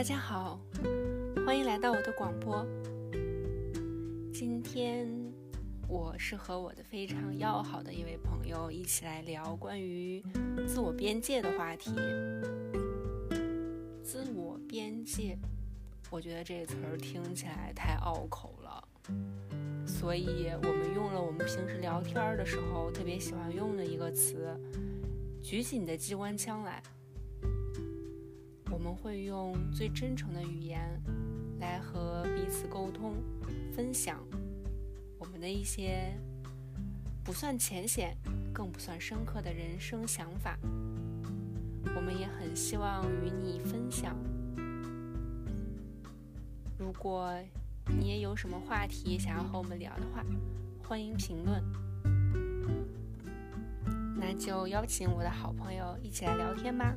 大家好，欢迎来到我的广播。今天我是和我的非常要好的一位朋友一起来聊关于自我边界的话题。自我边界，我觉得这个词儿听起来太拗口了，所以我们用了我们平时聊天的时候特别喜欢用的一个词：举起你的机关枪来。我们会用最真诚的语言来和彼此沟通、分享我们的一些不算浅显、更不算深刻的人生想法。我们也很希望与你分享。如果你也有什么话题想要和我们聊的话，欢迎评论。那就邀请我的好朋友一起来聊天吧。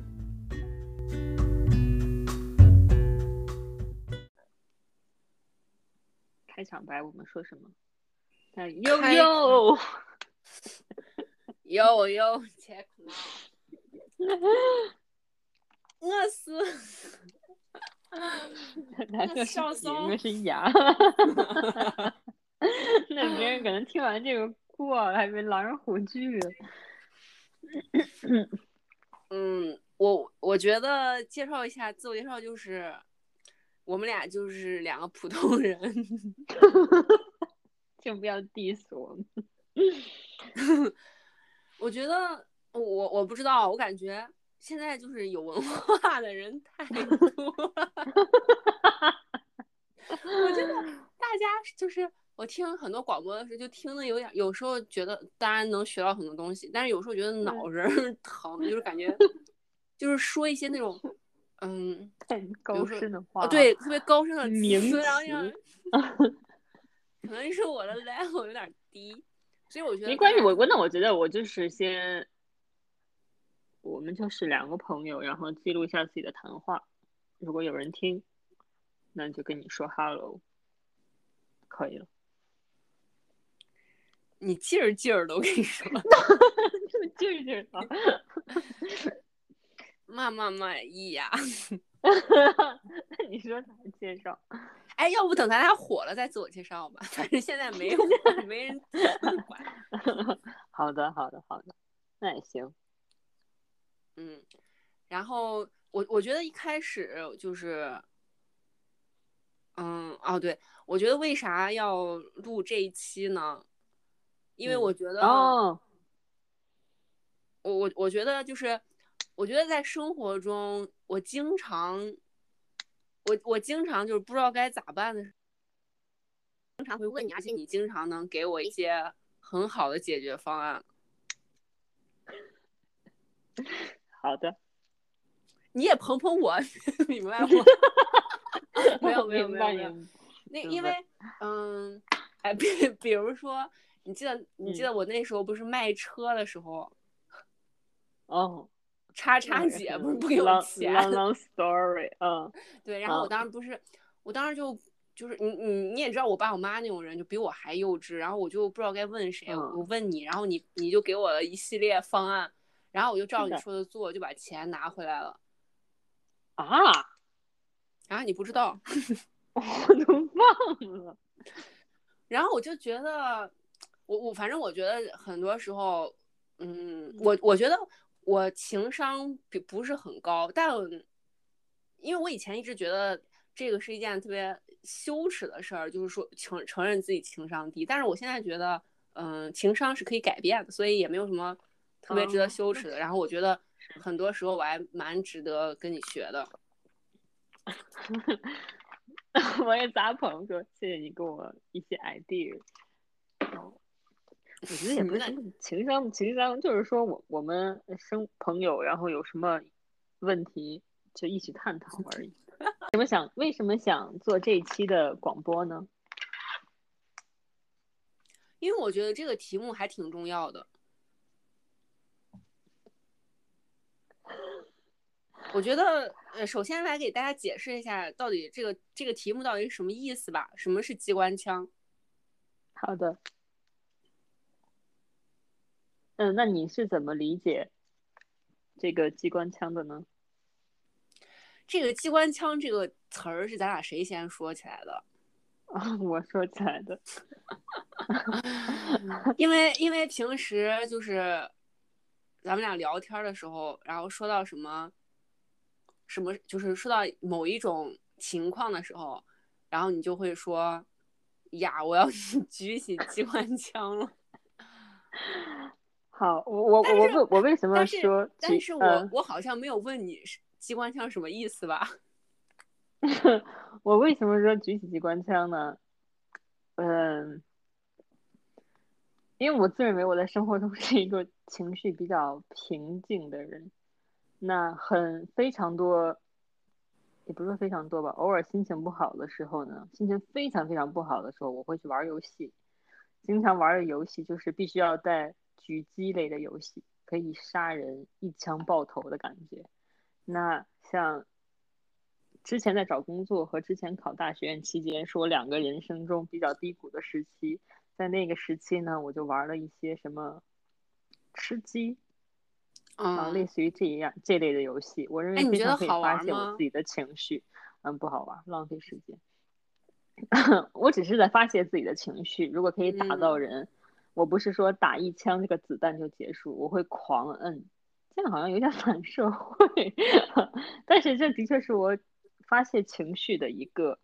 开场白我们说什么？呦呦呦呦，check now，我是，笑你，那是牙。那别人可能听完这个过了，还以为狼人虎踞。嗯，我我觉得介绍一下自我介绍就是。我们俩就是两个普通人，请不要 diss 我们。我觉得我我不知道，我感觉现在就是有文化的人太多了。我觉得大家就是我听很多广播的时候，就听的有点，有时候觉得当然能学到很多东西，但是有时候觉得脑仁疼，就是感觉 就是说一些那种。嗯，太高深的话，对，特别高深的名词，可能是我的 level 有点低，所以我觉得没关系。我我那我觉得我就是先，我们就是两个朋友，然后记录一下自己的谈话。如果有人听，那就跟你说 hello，可以了。你劲儿劲儿的，我跟你说，就劲儿劲儿的。满满满意呀！那你说咋介绍？哎，要不等咱俩火了再自我介绍吧？反正现在没有，没人管。好的，好的，好的，那也行。嗯，然后我我觉得一开始就是，嗯，哦，对，我觉得为啥要录这一期呢？因为我觉得，哦，我我我觉得就是。我觉得在生活中，我经常，我我经常就是不知道该咋办的，经常会问你，而且你经常能给我一些很好的解决方案。好的，你也捧捧我，明白不？没有没有没有没有。那因为嗯，哎，比比如说，你记得你记得我那时候不是卖车的时候？哦。叉叉姐不是不给我钱？Long long story，嗯，对，然后我当时不是，我当时就就是你你你也知道我爸我妈那种人就比我还幼稚，然后我就不知道该问谁，我问你，然后你你就给我了一系列方案，然后我就照你说的做，就把钱拿回来了。啊？啊？你不知道？我都忘了。然后我就觉得，我我反正我觉得很多时候，嗯，我我觉得。我情商比不是很高，但因为我以前一直觉得这个是一件特别羞耻的事儿，就是说承承认自己情商低。但是我现在觉得，嗯，情商是可以改变的，所以也没有什么特别值得羞耻的。然后我觉得很多时候我还蛮值得跟你学的。我也砸捧说，谢谢你给我一些 idea。我觉得也不是情商，情商就是说我我们生朋友，然后有什么问题就一起探讨而已。怎么想为什么想做这一期的广播呢？因为我觉得这个题目还挺重要的。我觉得呃，首先来给大家解释一下，到底这个这个题目到底是什么意思吧？什么是机关枪？好的。嗯，那你是怎么理解这个机关枪的呢？这个机关枪这个词儿是咱俩谁先说起来的？啊，我说起来的。因为因为平时就是咱们俩聊天的时候，然后说到什么什么，就是说到某一种情况的时候，然后你就会说呀，我要 举起机关枪了。好，我我我问我为什么说？但是我我好像没有问你机关枪什么意思吧？我为什么说举起机关枪呢？嗯，因为我自认为我在生活中 是一个情绪比较平静的人，那很非常多，也不是说非常多吧，偶尔心情不好的时候呢，心情非常非常不好的时候，我会去玩游戏，经常玩的游戏就是必须要带狙击类的游戏，可以杀人一枪爆头的感觉，那像。之前在找工作和之前考大学院期间，是我两个人生中比较低谷的时期。在那个时期呢，我就玩了一些什么吃鸡啊，类似于这样这类的游戏。我认为非常可以发泄我自己的情绪。嗯，不好玩，浪费时间。我只是在发泄自己的情绪。如果可以打到人，我不是说打一枪这个子弹就结束，我会狂摁。这样好像有点反社会，但是这的确是我。发泄情绪的一个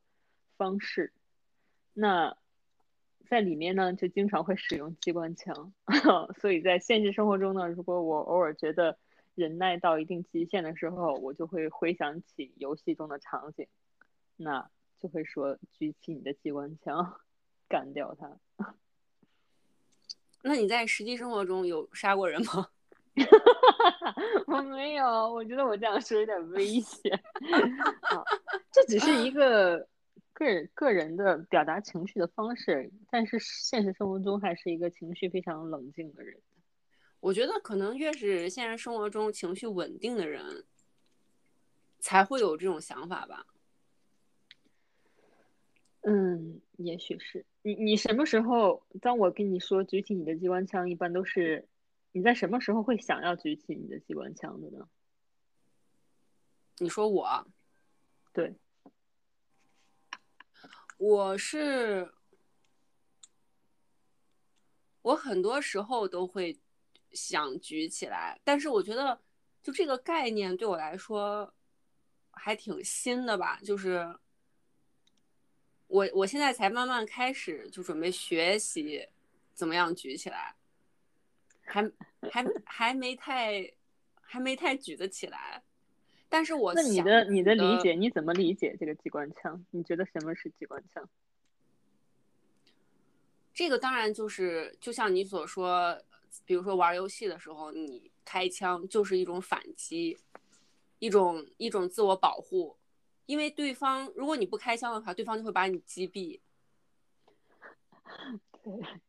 方式，那在里面呢，就经常会使用机关枪。所以在现实生活中呢，如果我偶尔觉得忍耐到一定极限的时候，我就会回想起游戏中的场景，那就会说举起你的机关枪，干掉他。那你在实际生活中有杀过人吗？我没有，我觉得我这样说有点危险。这只是一 个个人个人的表达情绪的方式，但是现实生活中还是一个情绪非常冷静的人。我觉得可能越是现实生活中情绪稳定的人，才会有这种想法吧。嗯，也许是你。你什么时候？当我跟你说举起你的机关枪，一般都是。你在什么时候会想要举起你的机关枪的呢？你说我，对，我是，我很多时候都会想举起来，但是我觉得就这个概念对我来说还挺新的吧，就是我我现在才慢慢开始就准备学习怎么样举起来。还还还没太还没太举得起来，但是我那你的你的理解你怎么理解这个机关枪？你觉得什么是机关枪？这个当然就是就像你所说，比如说玩游戏的时候，你开枪就是一种反击，一种一种自我保护，因为对方如果你不开枪的话，对方就会把你击毙。对。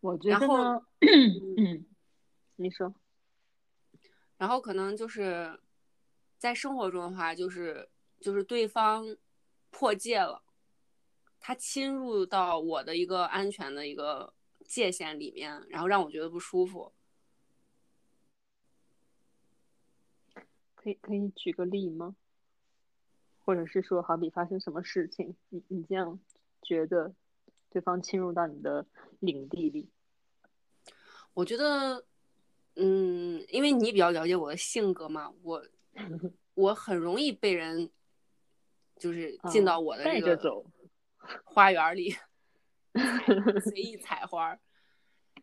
我觉得呢，嗯，你说，然后可能就是在生活中的话，就是就是对方破戒了，他侵入到我的一个安全的一个界限里面，然后让我觉得不舒服。可以可以举个例吗？或者是说，好比发生什么事情，你你这样觉得？对方侵入到你的领地里，我觉得，嗯，因为你比较了解我的性格嘛，我 我很容易被人就是进到我的这个花园里 随意采花，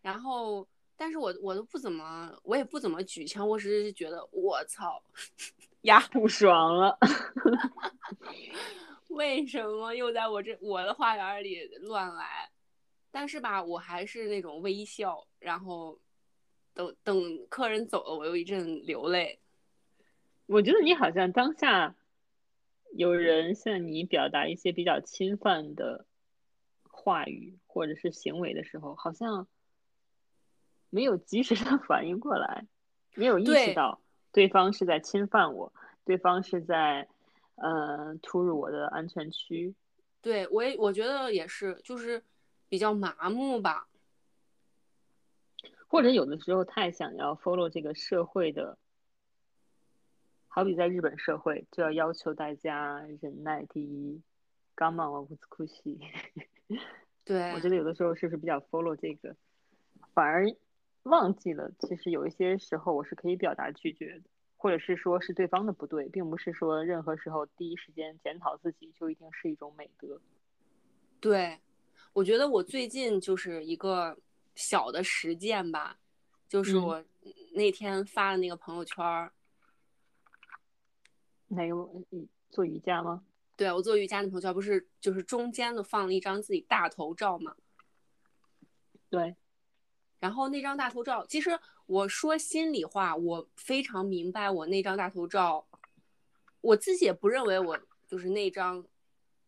然后，但是我我都不怎么，我也不怎么举枪，我只是觉得我操呀，不爽了。为什么又在我这我的花园里乱来？但是吧，我还是那种微笑，然后等等客人走了，我又一阵流泪。我觉得你好像当下有人向你表达一些比较侵犯的话语或者是行为的时候，好像没有及时的 反应过来，没有意识到对方是在侵犯我，对方是在。呃，突入我的安全区，对我也我觉得也是，就是比较麻木吧，或者有的时候太想要 follow 这个社会的好比在日本社会，就要要求大家忍耐第一，刚忙完乌兹库西。对，我觉得有的时候是不是比较 follow 这个，反而忘记了，其实有一些时候我是可以表达拒绝的，或者是说是对方的不对，并不是说任何时候第一时间检讨自己就一定是一种美德。对，我觉得我最近就是一个小的实践吧，就是我那天发的那个朋友圈儿。哪个做瑜伽吗？对我做瑜伽的朋友圈不是就是中间的放了一张自己大头照吗？对。然后那张大头照，其实我说心里话，我非常明白我那张大头照，我自己也不认为我就是那张，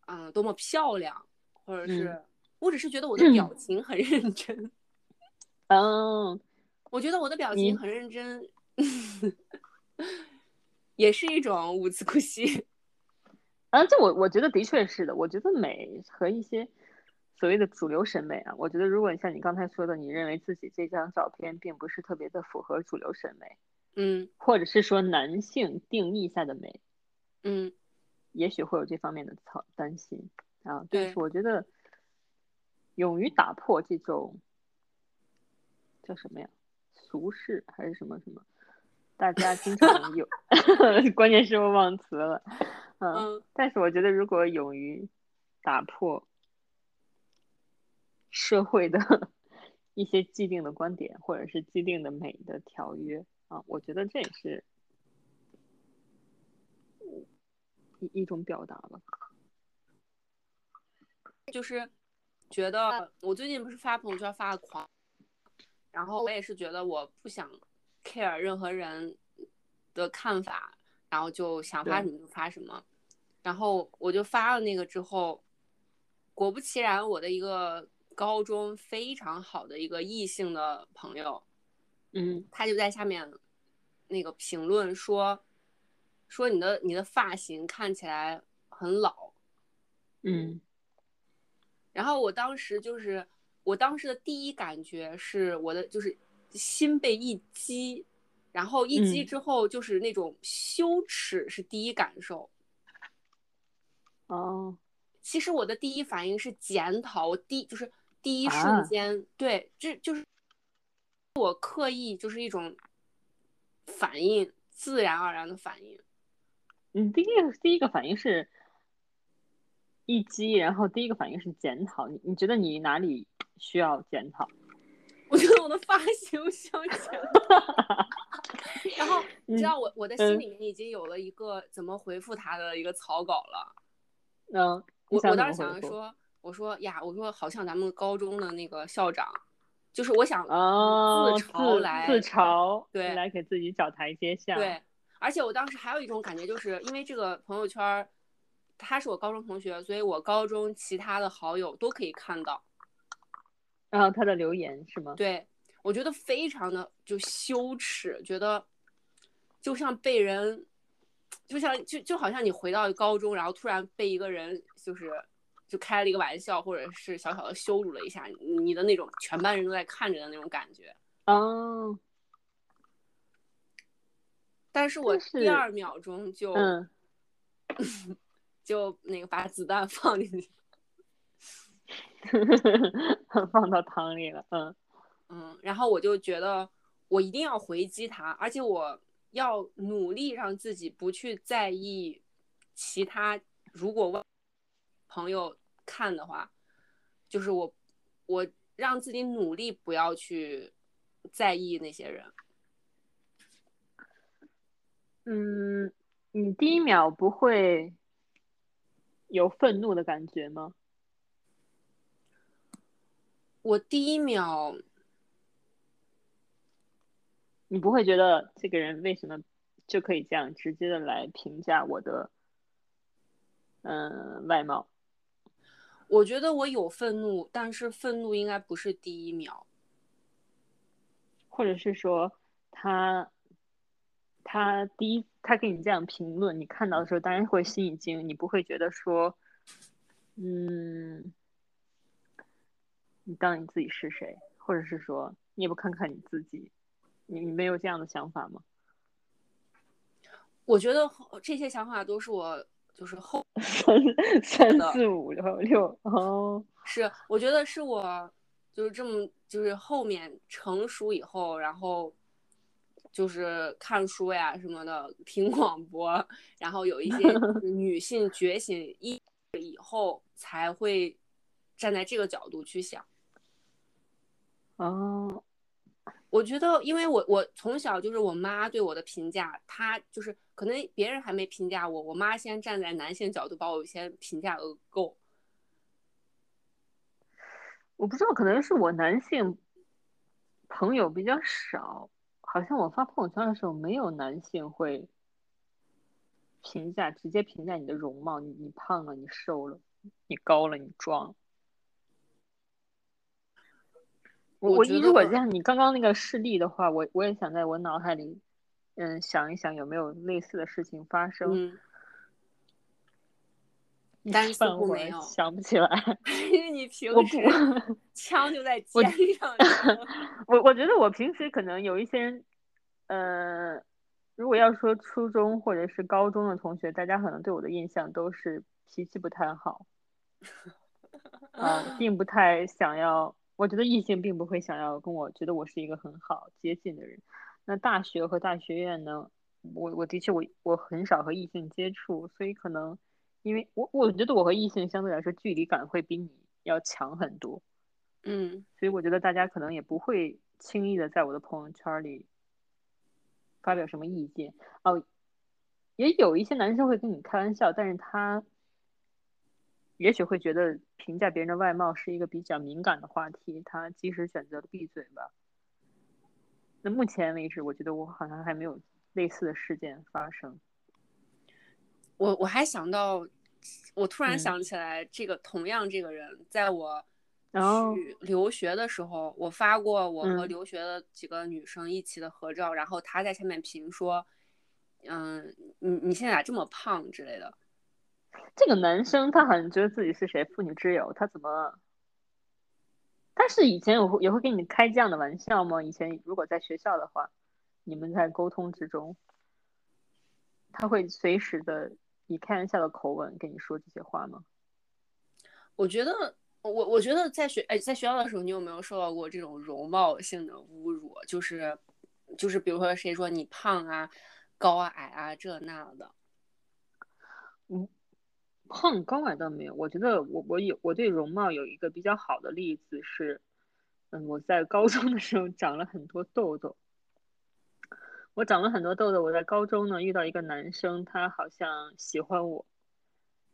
嗯，多么漂亮，或者是我只是觉得我的表情很认真。嗯，我觉得我的表情很认真。也是一种五兹库西，啊，这我我觉得的确是的。我觉得美和一些所谓的主流审美啊，我觉得如果像你刚才说的，你认为自己这张照片并不是特别的符合主流审美，嗯，或者是说男性定义下的美，嗯，也许会有这方面的操担心啊。对，但是我觉得勇于打破这种叫什么呀，俗世还是什么什么。大家经常 有，关键是我忘词了，嗯，但是我觉得如果勇于打破社会的 一些既定的观点，或者是既定的美的条约啊，我觉得这也是一一种表达吧。就是觉得我最近不是发朋友圈发的狂，然后我也是觉得我不想。care 任何人的看法，然后就想发什么就发什么，然后我就发了那个之后，果不其然，我的一个高中非常好的一个异性的朋友，嗯，他就在下面那个评论说，说你的你的发型看起来很老，嗯，然后我当时就是我当时的第一感觉是我的就是。心被一击，然后一击之后就是那种羞耻是第一感受。哦，其实我的第一反应是检讨，我第就是第一瞬间，对，这就是我刻意就是一种反应，自然而然的反应。你第一个第一个反应是一击，然后第一个反应是检讨。你你觉得你哪里需要检讨？我觉得我的发型像前，然后你知道我我的心里面已经有了一个怎么回复他的一个草稿了。嗯，我我当时想着说，我说呀，我说好像咱们高中的那个校长，就是我想自嘲来自嘲，对，来给自己找台阶下。对，而且我当时还有一种感觉，就是因为这个朋友圈，他是我高中同学，所以我高中其他的好友都可以看到。然后他的留言是吗？对，我觉得非常的就羞耻，觉得就像被人，就像就就好像你回到高中，然后突然被一个人就是就开了一个玩笑，或者是小小的羞辱了一下你的那种全班人都在看着的那种感觉。哦。但是我第二秒钟就 就那个把子弹放进去。放到汤里了，嗯嗯，然后我就觉得我一定要回击他，而且我要努力让自己不去在意其他。如果朋友看的话，就是我我让自己努力不要去在意那些人。嗯，你第一秒不会有愤怒的感觉吗？我第一秒，你不会觉得这个人为什么就可以这样直接的来评价我的，嗯，外貌？我觉得我有愤怒，但是愤怒应该不是第一秒，或者是说他他第一他给你这样评论，你看到的时候当然会心一惊，你不会觉得说，嗯。你当你自己是谁，或者是说你也不看看你自己，你你没有这样的想法吗？我觉得这些想法都是我就是后 三三四五六六哦，是我觉得是我就是这么就是后面成熟以后，然后就是看书呀什么的，听广播，然后有一些 女性觉醒意以后才会站在这个角度去想。哦，我觉得，因为我我从小就是我妈对我的评价，她就是可能别人还没评价我，我妈先站在男性角度把我先评价个够。我不知道，可能是我男性朋友比较少，好像我发朋友圈的时候没有男性会评价，直接评价你的容貌，你你胖了，你瘦了，你高了，你壮了。我我如果像你刚刚那个事例的话，我我也想在我脑海里，嗯，想一想有没有类似的事情发生。嗯。但是我没有，想不起来。因为你平时 枪就在肩上。我我觉得我平时可能有一些人，呃，如果要说初中或者是高中的同学，大家可能对我的印象都是脾气不太好，啊，并不太想要。我觉得异性并不会想要跟我觉得我是一个很好接近的人。那大学和大学院呢？我我的确我我很少和异性接触，所以可能因为我我觉得我和异性相对来说距离感会比你要强很多。嗯，所以我觉得大家可能也不会轻易的在我的朋友圈里发表什么意见。哦，也有一些男生会跟你开玩笑，但是他。也许会觉得评价别人的外貌是一个比较敏感的话题，他即使选择了闭嘴吧。那目前为止，我觉得我好像还没有类似的事件发生。我我还想到，我突然想起来，这个同样这个人，在我去留学的时候，我发过我和留学的几个女生一起的合照，然后他在下面评说：“嗯，你你现在咋这么胖之类的。”这个男生他好像觉得自己是谁妇女之友，他怎么？但是以前有会也会跟你开这样的玩笑吗？以前如果在学校的话，你们在沟通之中，他会随时的以开玩笑的口吻跟你说这些话吗？我觉得，我我觉得在学哎，在学校的时候，你有没有受到过这种容貌性的侮辱？就是就是比如说谁说你胖啊、高啊、矮啊这那的？嗯。哼高矮倒没有，我觉得我我有我对容貌有一个比较好的例子是，嗯，我在高中的时候长了很多痘痘，我长了很多痘痘。我在高中呢遇到一个男生，他好像喜欢我，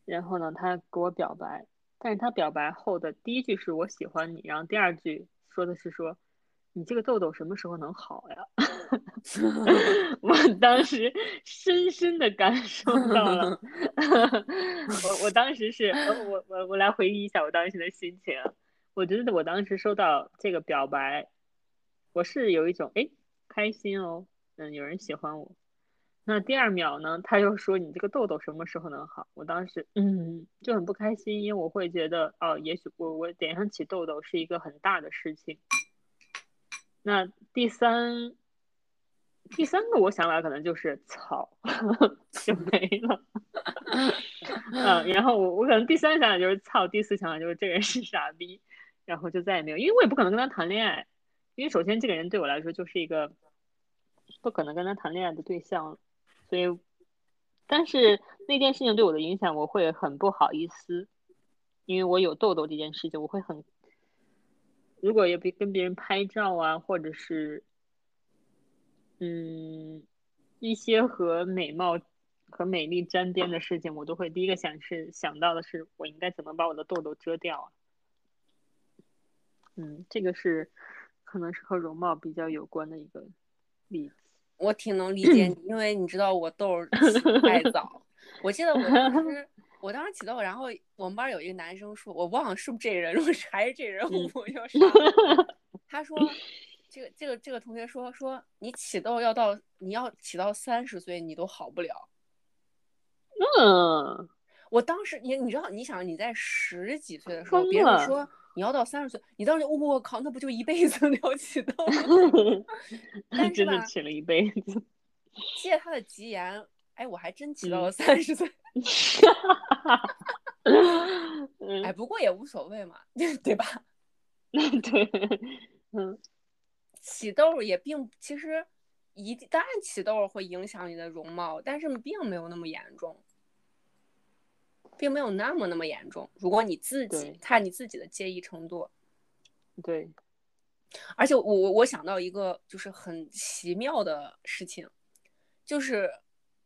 然后呢他给我表白，但是他表白后的第一句是我喜欢你，然后第二句说的是说。你这个痘痘什么时候能好呀？我当时深深的感受到了，我我当时是，我我我来回忆一下我当时的心情。我觉得我当时收到这个表白，我是有一种哎开心哦，嗯，有人喜欢我。那第二秒呢，他又说你这个痘痘什么时候能好？我当时嗯就很不开心，因为我会觉得哦，也许我我脸上起痘痘是一个很大的事情。那第三，第三个我想法可能就是草 就没了，嗯，然后我我可能第三想法就是操，第四想法就是这个人是傻逼，然后就再也没有，因为我也不可能跟他谈恋爱，因为首先这个人对我来说就是一个不可能跟他谈恋爱的对象，所以，但是那件事情对我的影响我会很不好意思，因为我有痘痘这件事情我会很。如果也别跟别人拍照啊，或者是，嗯，一些和美貌和美丽沾边的事情，我都会第一个想是想到的是，我应该怎么把我的痘痘遮掉啊？嗯，这个是可能是和容貌比较有关的一个例子。我挺能理解你，因为你知道我痘起太早，我记得我当时。我当时起痘，然后我们班有一个男生说，我忘了是不是这人，如果是还是这人，我就杀。他说，这个这个这个同学说说你起痘要到你要起到三十岁你都好不了。嗯，我当时你你知道你想你在十几岁的时候，别人说你要到三十岁，你当时我靠，那不就一辈子要起痘？但是真的起了一辈子。借他的吉言。哎，我还真骑嗯到了三十岁。嗯哎，不过也无所谓嘛，对吧？对，嗯起痘也并其实一定当然起痘会影响你的容貌，但是并没有那么严重，并没有那么那么严重。如果你自己看你自己的介意程度，对，而且我我我想到一个就是很奇妙的事情，就是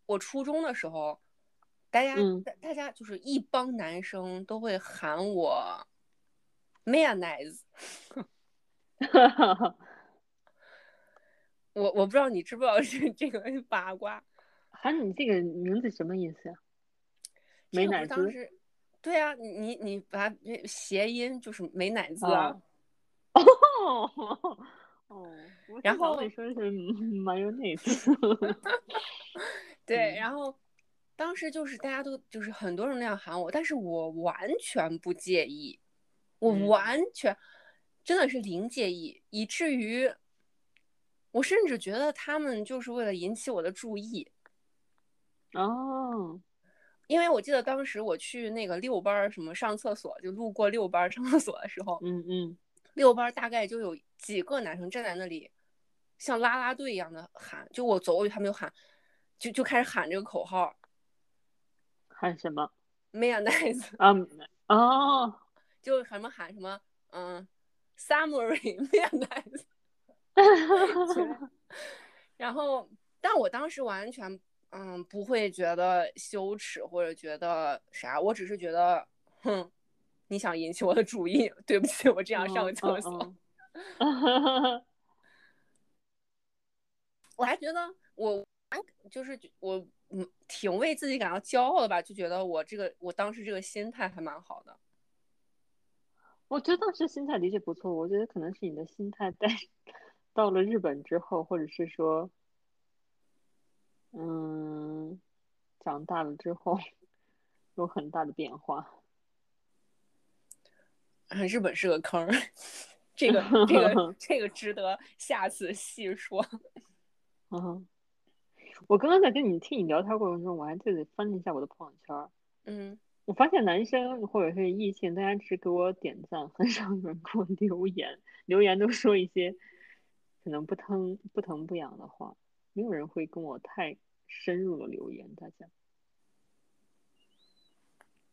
我初中的时候，大家、嗯。大大家就是一帮男生都会喊我 mayonnaise，我我不知道你知不知道这这个八卦。喊你这个名字什么意思呀？这个不美乃滋是，对啊，你你你把这谐音就是美乃滋啊，哦。哦哦，然后说是 mayonnaise，对，嗯。然后当时就是大家都就是很多人那样喊我，但是我完全不介意，我嗯。完全真的是零介意，以至于我甚至觉得他们就是为了引起我的注意，哦，因为我记得当时我去那个六班儿，什么上厕所就路过六班儿上厕所的时候，嗯嗯，六班儿大概就有几个男生站在那里，像啦啦队一样的喊，就我走过去，他们就喊，就就开始喊这个口号喊什么？，mayonnaise，啊，哦，就什么喊什么，嗯，summary mayonnaise，然后，但我当时完全嗯不会觉得羞耻或者觉得啥，我只是觉得，哼，你想引起我的注意，对不起，我这样上个厕所。嗯我还觉得我就是我嗯挺为自己感到骄傲的吧，就觉得我这个我当时这个心态还蛮好的。我觉得当时心态的确不错，我觉得可能是你的心态在到了日本之后，或者是说，嗯，长大了之后有很大的变化。啊 日本是个坑，这个这个 这个值得下次细说。嗯，我刚刚在跟你听你聊天过程中，我还记得翻了一下我的朋友圈儿，嗯，我发现男生或者是异性，大家只给我点赞，很少有人给我留言，留言都说一些可能不疼不疼不痒的话，没有人会跟我太深入的留言，大家。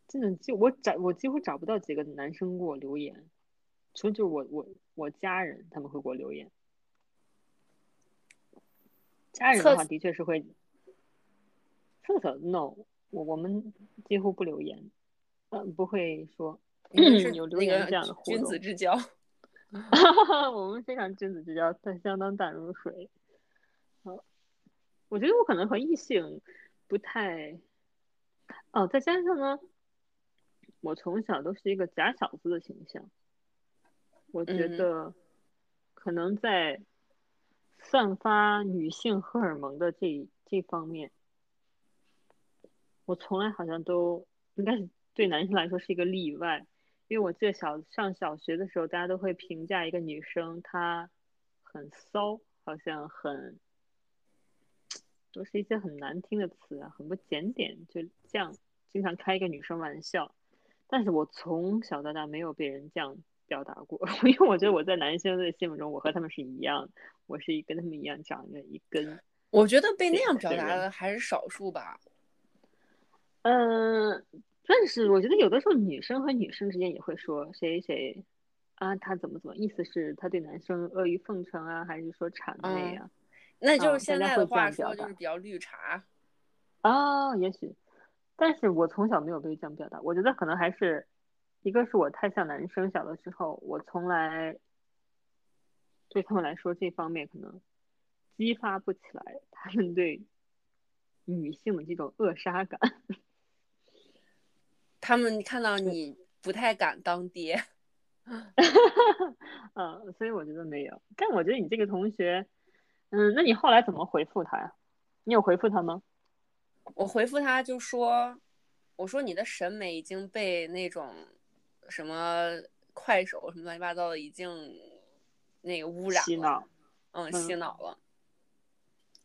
真的就我找我几乎找不到几个男生给我留言，除了就是我我我家人他们会给我留言，家人的话的确是会，厕所 no，我我们几乎不留言，嗯、不会说有留言这样的个互动君子，之交。我们非常君子之交，但相当淡如水。好，我觉得我可能和异性不太，哦，再加上呢，我从小都是一个假小子的形象，我觉嗯得可能在散发女性荷尔蒙的这这方面，我从来好像都应该是对男生来说是一个例外。因为我记得小上小学的时候，大家都会评价一个女生，她很骚，好像很都是一些很难听的词啊，很不检点，就这样经常开一个女生玩笑。但是我从小到大没有被人这样表达过，因为我觉得我在男生的心目中，我和他们是一样，我是一跟他们一样长着一根。我觉得被那样表达的还是少数吧。嗯，但是我觉得有的时候女生和女生之间也会说谁谁啊，他怎么怎么，意思是他对男生阿谀奉承啊，还是说谄媚啊？那就啊是现在的话说，就是比较绿茶。啊，也许，但是我从小没有被这样表达，我觉得可能还是一个是我太像男生，小的时候我从来对他们来说这方面可能激发不起来他们对女性的这种扼杀感。他们看到你不太敢当爹，嗯，所以我觉得没有。但我觉得你这个同学，嗯，那你后来怎么回复他呀？你有回复他吗？我回复他就说，我说你的审美已经被那种什么快手什么乱七八糟的已经那个污染了，洗脑。嗯，嗯洗脑了。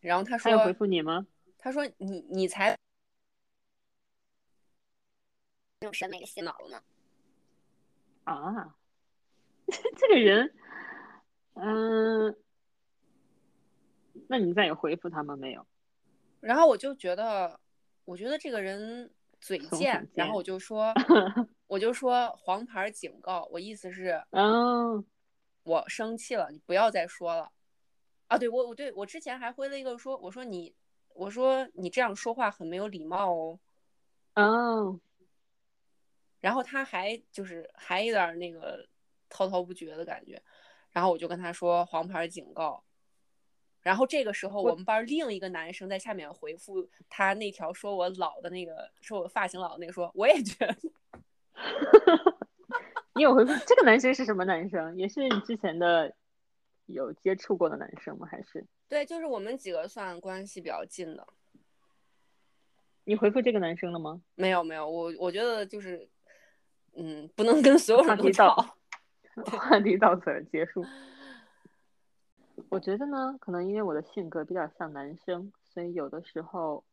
然后他他回说，复你吗？他说你你才用审美洗脑了吗？啊，这个人，嗯，那你再有回复他们没有？然后我就觉得，我觉得这个人嘴贱，然后我就说，我就说黄牌警告，我意思是嗯，我生气了，你不要再说了。啊，对我我对我之前还回了一个说，我说你我说你这样说话很没有礼貌哦。哦，然后他还就是还有点儿那个滔滔不绝的感觉，然后我就跟他说黄牌警告。然后这个时候，我我们班儿另一个男生在下面回复他那条说我老的那个，说我发型老的那个说，我也觉得，你有回复这个男生是什么男生？也是你之前的有接触过的男生吗？还是对，就是我们几个算关系比较近的。你回复这个男生了吗？没有没有，我我觉得就是，嗯，不能跟所有人都吵。话题到此结束。我觉得呢，可能因为我的性格比较像男生，所以有的时候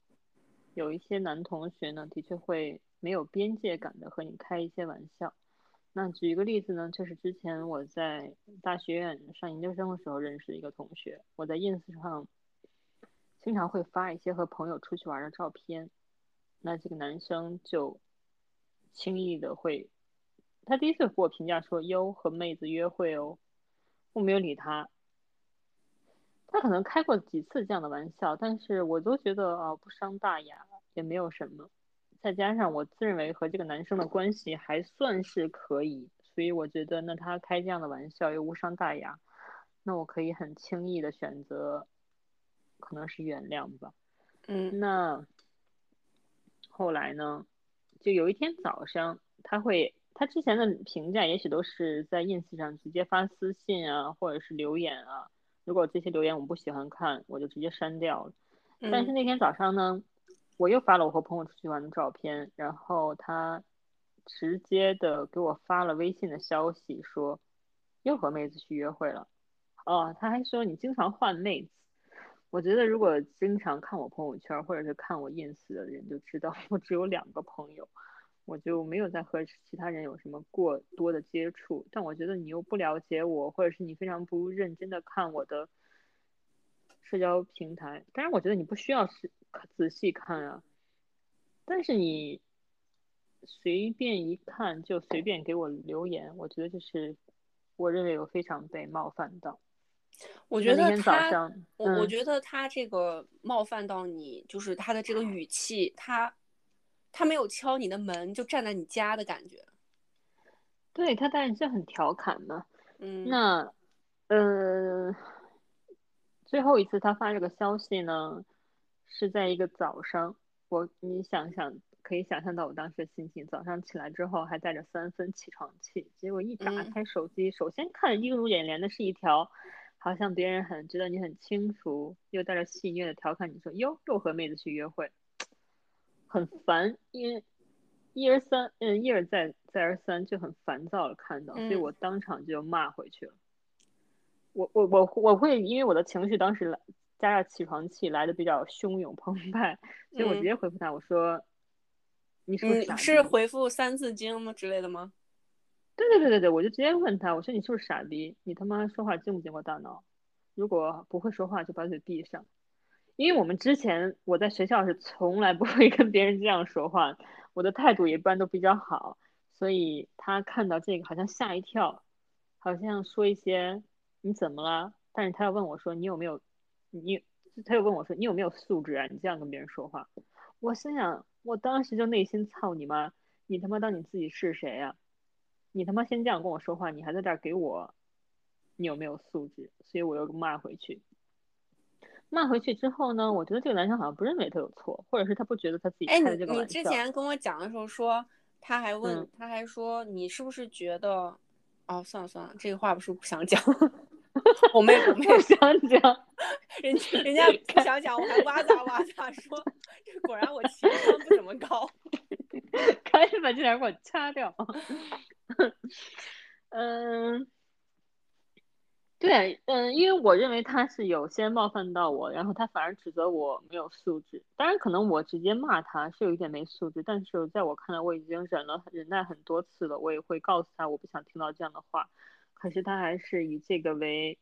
有一些男同学呢，的确会没有边界感的和你开一些玩笑。那举一个例子呢，就是之前我在大学院上研究生的时候认识的一个同学，我在 ins 上经常会发一些和朋友出去玩的照片，那这个男生就轻易的会，他第一次给我评价说哟和妹子约会哦，我没有理他。他可能开过几次这样的玩笑，但是我都觉得啊不伤大雅，也没有什么。再加上我自认为和这个男生的关系还算是可以，所以我觉得那他开这样的玩笑又无伤大雅，那我可以很轻易的选择，可能是原谅吧。嗯那后来呢，就有一天早上，他会，他之前的评价也许都是在 ins 上直接发私信啊，或者是留言啊。如果这些留言我不喜欢看，我就直接删掉了。但是嗯那天早上呢，我又发了我和朋友出去玩的照片，然后他直接的给我发了微信的消息说，又和妹子去约会了。哦，他还说你经常换妹子。我觉得如果经常看我朋友圈或者是看我 ins 的人就知道，我只有两个朋友，我就没有再和其他人有什么过多的接触。但我觉得你又不了解我，或者是你非常不认真的看我的社交平台，当然我觉得你不需要是仔细看啊，但是你随便一看就随便给我留言，我觉得这是我认为我非常被冒犯到。我觉得他，上，我我嗯觉得他这个冒犯到你，就是他的这个语气，他他没有敲你的门，就站在你家的感觉。对他当然是很调侃嘛。嗯，那，呃，最后一次他发这个消息呢，是在一个早上。我你想想，可以想象到我当时的心情。早上起来之后还带着三分起床气，结果一打嗯开手机，首先看映入眼帘的是一条，好像别人很觉得你很轻浮，又带着戏谑的调侃你说哟，又和妹子去约会，很烦，因为一而三，嗯，一而再，再而三，就很烦躁了看到，所以嗯我当场就骂回去了。我我我我会因为我的情绪当时来加上起床气来的比较汹涌澎湃，所以我直嗯接回复他，我说：“你是不是傻嗯，是？”回复《三字经》吗之类的吗？对对对对对，我就直接问他，我说：“你是不是傻逼？你他妈说话经不经过大脑？如果不会说话，就把嘴闭上。”因为我们之前我在学校是从来不会跟别人这样说话，我的态度一般都比较好，所以他看到这个好像吓一跳，好像说一些你怎么了？但是他要问我说你有没有你，他又问我说你有没有素质啊？你这样跟别人说话，我心想我当时就内心操你妈，你他妈当你自己是谁呀、你他妈先这样跟我说话，你还在这儿给我你有没有素质？所以我又骂回去。骂回去之后呢，我觉得这个男生好像不认为他有错，或者是他不觉得他自己哎，开的你你之这个玩笑。前跟我讲的时候说，他还问，嗯他还说你是不是觉得，哦，算了算了，这个话不是不想讲，我没有不想讲，人家人家不想讲，我还哇咋哇咋说，果然我情商不怎么高。赶紧把这点给我掐掉。嗯，对，嗯，因为我认为他是有先冒犯到我，然后他反而指责我没有素质。当然，可能我直接骂他是有一点没素质，但是在我看来，我已经忍了忍耐很多次了，我也会告诉他我不想听到这样的话，可是他还是以这个为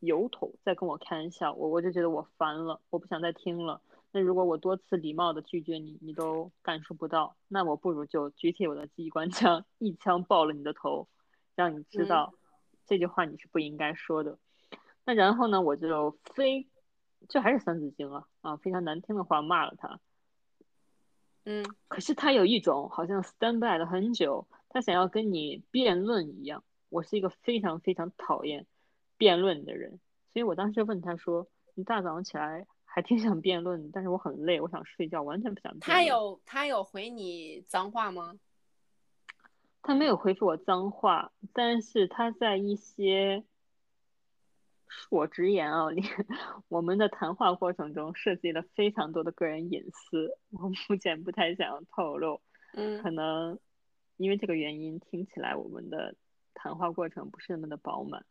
由头在跟我开玩笑，我我就觉得我烦了，我不想再听了。那如果我多次礼貌的拒绝你，你都感受不到，那我不如就举起我的机关枪，一枪爆了你的头，让你知道。这句话你是不应该说的，那然后呢，我就非，这还是三字经啊啊，非常难听的话骂了他，嗯，可是他有一种好像 stand by 了很久，他想要跟你辩论一样。我是一个非常非常讨厌辩论的人，所以我当时问他说：“你大早上起来还挺想辩论，但是我很累，我想睡觉，完全不想。”他有他有回你脏话吗？他没有回复我脏话，但是他在一些恕我直言啊，你 我们的谈话过程中涉及了非常多的个人隐私，我目前不太想要透露。嗯，可能因为这个原因，听起来我们的谈话过程不是那么的饱满。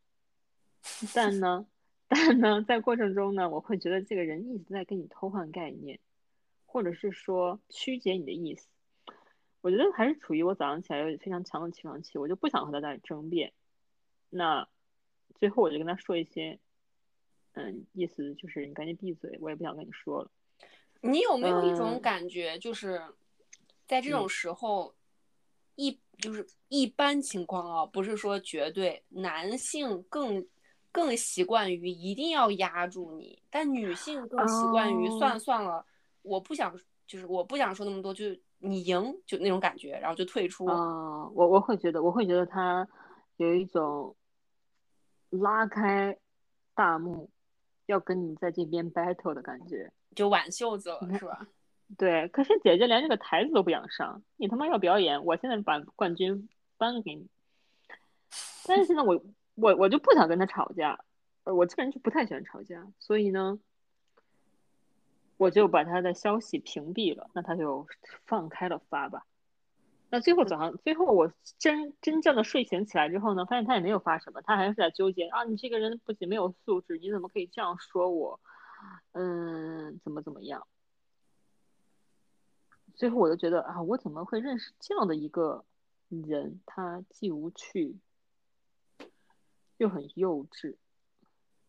但呢，但呢，在过程中呢，我会觉得这个人一直在跟你偷换概念，或者是说曲解你的意思。我觉得还是处于我早上起来有非常强的起床气，我就不想和他在争辩。那最后我就跟他说一些，嗯，意思就是你赶紧闭嘴，我也不想跟你说了。你有没有一种感觉，就是在这种时候，一就是一般情况啊，不是说绝对，男性更更习惯于一定要压住你，但女性更习惯于算了算了，我不想，就是我不想说那么多，就。你赢就那种感觉，然后就退出。啊，我我会觉得，我会觉得他有一种拉开大幕，要跟你在这边 battle 的感觉，就挽袖子了，是吧？对，可是姐姐连这个台子都不想上，你他妈要表演，我现在把冠军颁给你。但是呢，我我我就不想跟他吵架，我这个人就不太喜欢吵架，所以呢。我就把他的消息屏蔽了，那他就放开了发吧。那最后早上，最后我真真正的睡醒起来之后呢，发现他也没有发什么，他还是在纠结啊，你这个人不仅没有素质，你怎么可以这样说我？嗯，怎么怎么样？最后我就觉得啊，我怎么会认识这样的一个人？他既无趣，又很幼稚，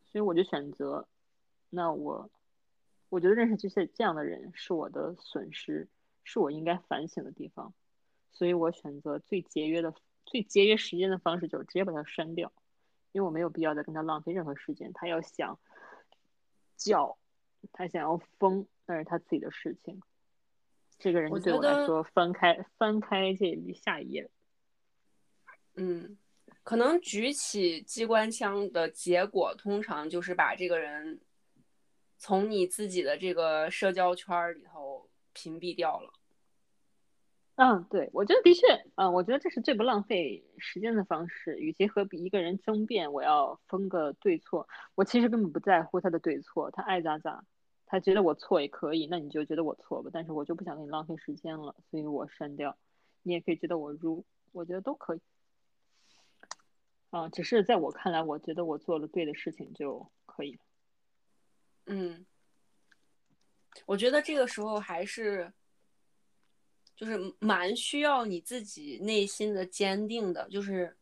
所以我就选择，那我。我觉得认识这些这样的人是我的损失，是我应该反省的地方，所以我选择最节约的、最节约时间的方式，就是直接把他删掉，因为我没有必要再跟他浪费任何时间。他要想叫，他想要疯，那是他自己的事情。这个人对我来说，翻开翻开这下一页，嗯，可能举起机关枪的结果，通常就是把这个人。从你自己的这个社交圈里头屏蔽掉了。嗯，对，我觉得的确，嗯，我觉得这是最不浪费时间的方式。与其和一个人争辩，我要分个对错，我其实根本不在乎他的对错，他爱咋咋，他觉得我错也可以，那你就觉得我错吧。但是我就不想跟你浪费时间了，所以我删掉。你也可以觉得我入，我觉得都可以。啊，只是在我看来，我觉得我做了对的事情就可以。嗯，我觉得这个时候还是，就是蛮需要你自己内心的坚定的，就是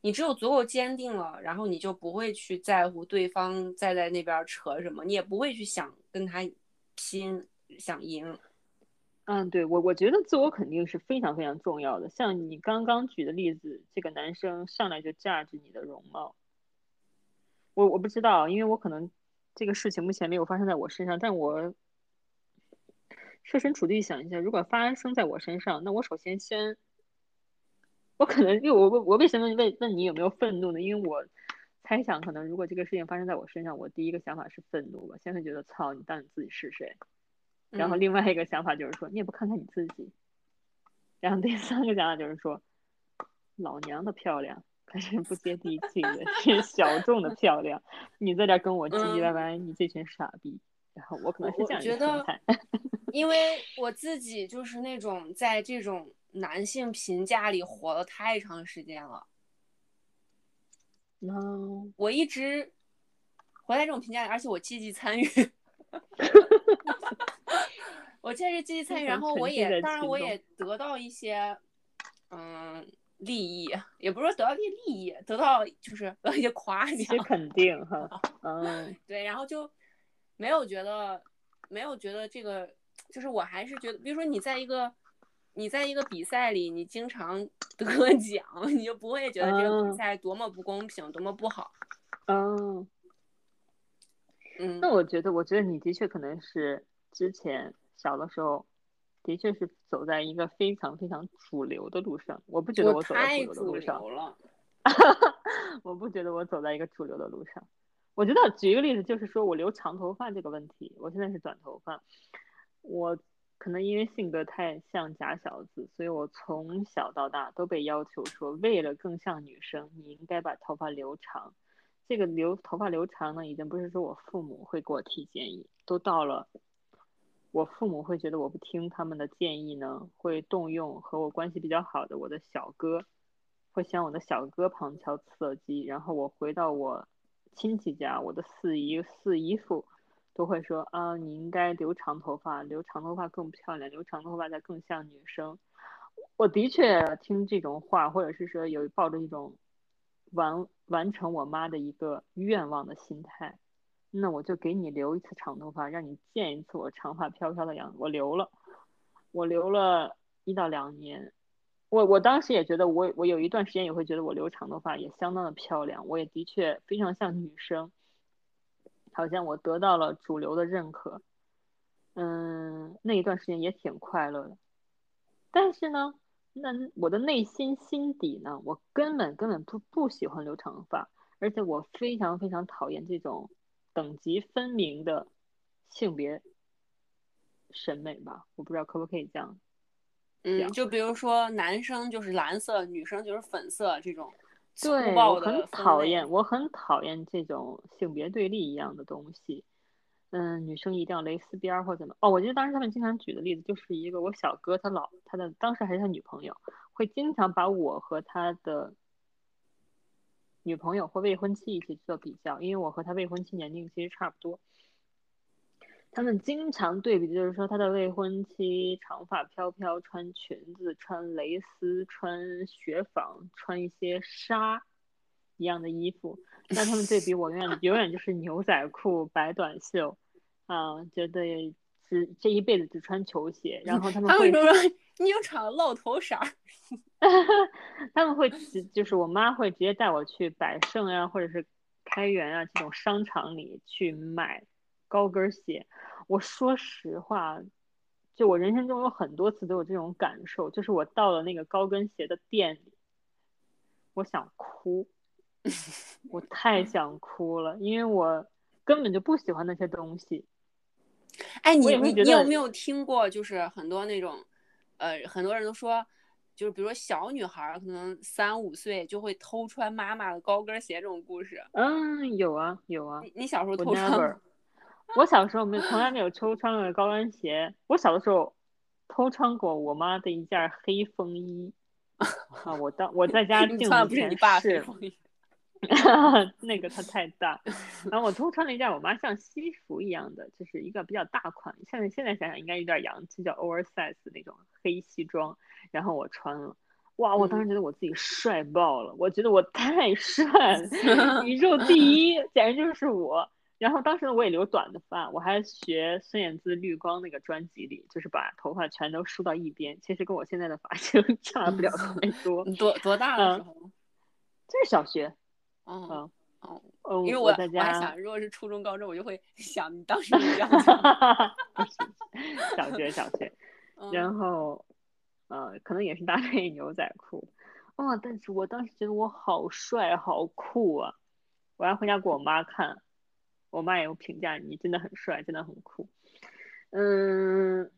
你只有足够坚定了，然后你就不会去在乎对方在在那边扯什么，你也不会去想跟他拼，想赢。嗯，对我我觉得自我肯定是非常非常重要的。像你刚刚举的例子，这个男生上来就架着你的容貌，我我不知道，因为我可能。这个事情目前没有发生在我身上，但我设身处地想一下，如果发生在我身上，那我首先先，我可能因为我我我为什么问问你有没有愤怒呢？因为我猜想，可能如果这个事情发生在我身上，我第一个想法是愤怒吧，先会觉得操你当你自己是谁？然后另外一个想法就是说你也不看看你自己，然后第三个想法就是说老娘的漂亮。还是不接地气的，是小众的漂亮。你在这跟我唧唧歪歪，你这群傻逼。然后我可能是这样一个心态，因为我自己就是那种在这种男性评价里活了太长时间了。嗯，我一直活在这种评价里，而且我积极参与。我确实积极参与，然后我也当然我也得到一些嗯利益，也不是说得到一些利益，得到就是得到一些夸奖。肯定哈，嗯对，然后就没有觉得没有觉得这个，就是我还是觉得，比如说你在一个你在一个比赛里，你经常得奖，你就不会觉得这个比嗯赛多么不公平，多么不好。嗯。嗯，那我觉得，我觉得你的确可能是之前小的时候，的确是走在一个非常非常主流的路上。我不觉得我走在主流的路上流，了。我不觉得我走在一个主流的路上。我觉得举一个例子，就是说我留长头发这个问题，我现在是短头发，我可能因为性格太像假小子，所以我从小到大都被要求说，为了更像女生，你应该把头发留长。这个留头发留长呢，已经不是说我父母会给我提建议，都到了我父母会觉得我不听他们的建议呢，会动用和我关系比较好的我的小哥，会向我的小哥旁敲侧击，然后我回到我亲戚家，我的四姨四姨父都会说啊，你应该留长头发，留长头发更漂亮，留长头发才更像女生。我的确听这种话，或者是说有抱着一种完完成我妈的一个愿望的心态，那我就给你留一次长头发，让你见一次我长发飘飘的样子。我留了，我留了一到两年。我我当时也觉得我我有一段时间也会觉得我留长头发也相当的漂亮，我也的确非常像女生，好像我得到了主流的认可。嗯，那一段时间也挺快乐的。但是呢，那我的内心心底呢，我根本根本不不喜欢留长发，而且我非常非常讨厌这种等级分明的性别审美吧，我不知道可不可以这样。嗯，就比如说男生就是蓝色，女生就是粉色这种粗对，暴我很的讨厌，我很讨厌这种性别对立一样的东西。嗯，女生一定要蕾丝边儿或怎么？哦，我记得当时他们经常举的例子就是一个我小哥他老他的当时还是他女朋友，会经常把我和他的女朋友或未婚妻一起做比较，因为我和他未婚妻年龄其实差不多。他们经常对比，就是说他的未婚妻长发飘飘，穿裙子，穿蕾丝，穿雪纺，穿一些纱一样的衣服。那他们对比我，永远永远就是牛仔裤、白短袖，啊，觉得只这一辈子只穿球鞋。然后他们会说你有场露头色儿，他们会直，就是我妈会直接带我去百盛呀、或者是开元啊这种商场里去买高跟鞋。我说实话，就我人生中有很多次都有这种感受，就是我到了那个高跟鞋的店里，我想哭，我太想哭了，因为我根本就不喜欢那些东西。哎，你你你有没有听过？就是很多那种，呃，很多人都说，就是比如说小女孩儿可能三五岁就会偷穿妈妈的高跟鞋这种故事。嗯，有啊，有啊。你你小时候我偷穿？我小时候没有从来没有偷穿过高跟鞋。我小的时候偷穿过我妈的一件黑风衣啊，我当我在家 你镜子前穿的不是你爸试黑，风衣。那个它 太大。然后我偷穿了一件我妈像西服一样的，就是一个比较大款，现在现在想想应该有点洋气，叫 oversize 那种黑西装，然后我穿了。哇！我当时觉得我自己帅爆了，我觉得我太帅了，宇宙第一，简直就是我。然后当时呢，我也留短的发，我还学孙燕姿《绿光》那个专辑里，就是把头发全都梳到一边，其实跟我现在的发型 差不了太多。你多多大的时嗯候？这是小学，嗯嗯哦，嗯，因为我我在家，我还想，如果是初中、高中，我就会 想你当时的样子。小学小学，嗯然后呃，可能也是搭配牛仔裤，哇！但是我当时觉得我好帅好酷啊！我还回家给我妈看，我妈也有评价你真的很帅，真的很酷。嗯，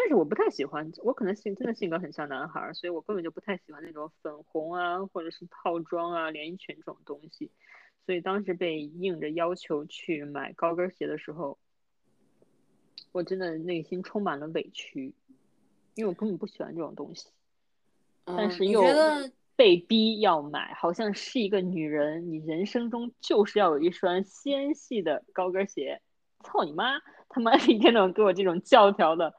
但是我不太喜欢，我可能性真的性格很像男孩儿，所以我根本就不太喜欢那种粉红啊，或者是套装啊、连衣裙这种东西。所以当时被硬着要求去买高跟鞋的时候，我真的内心充满了委屈，因为我根本不喜欢这种东西。但是又觉得被逼要买，好像是一个女人，你人生中就是要有一双纤细的高跟鞋。操你妈！他妈 一天到晚给我这种教条的，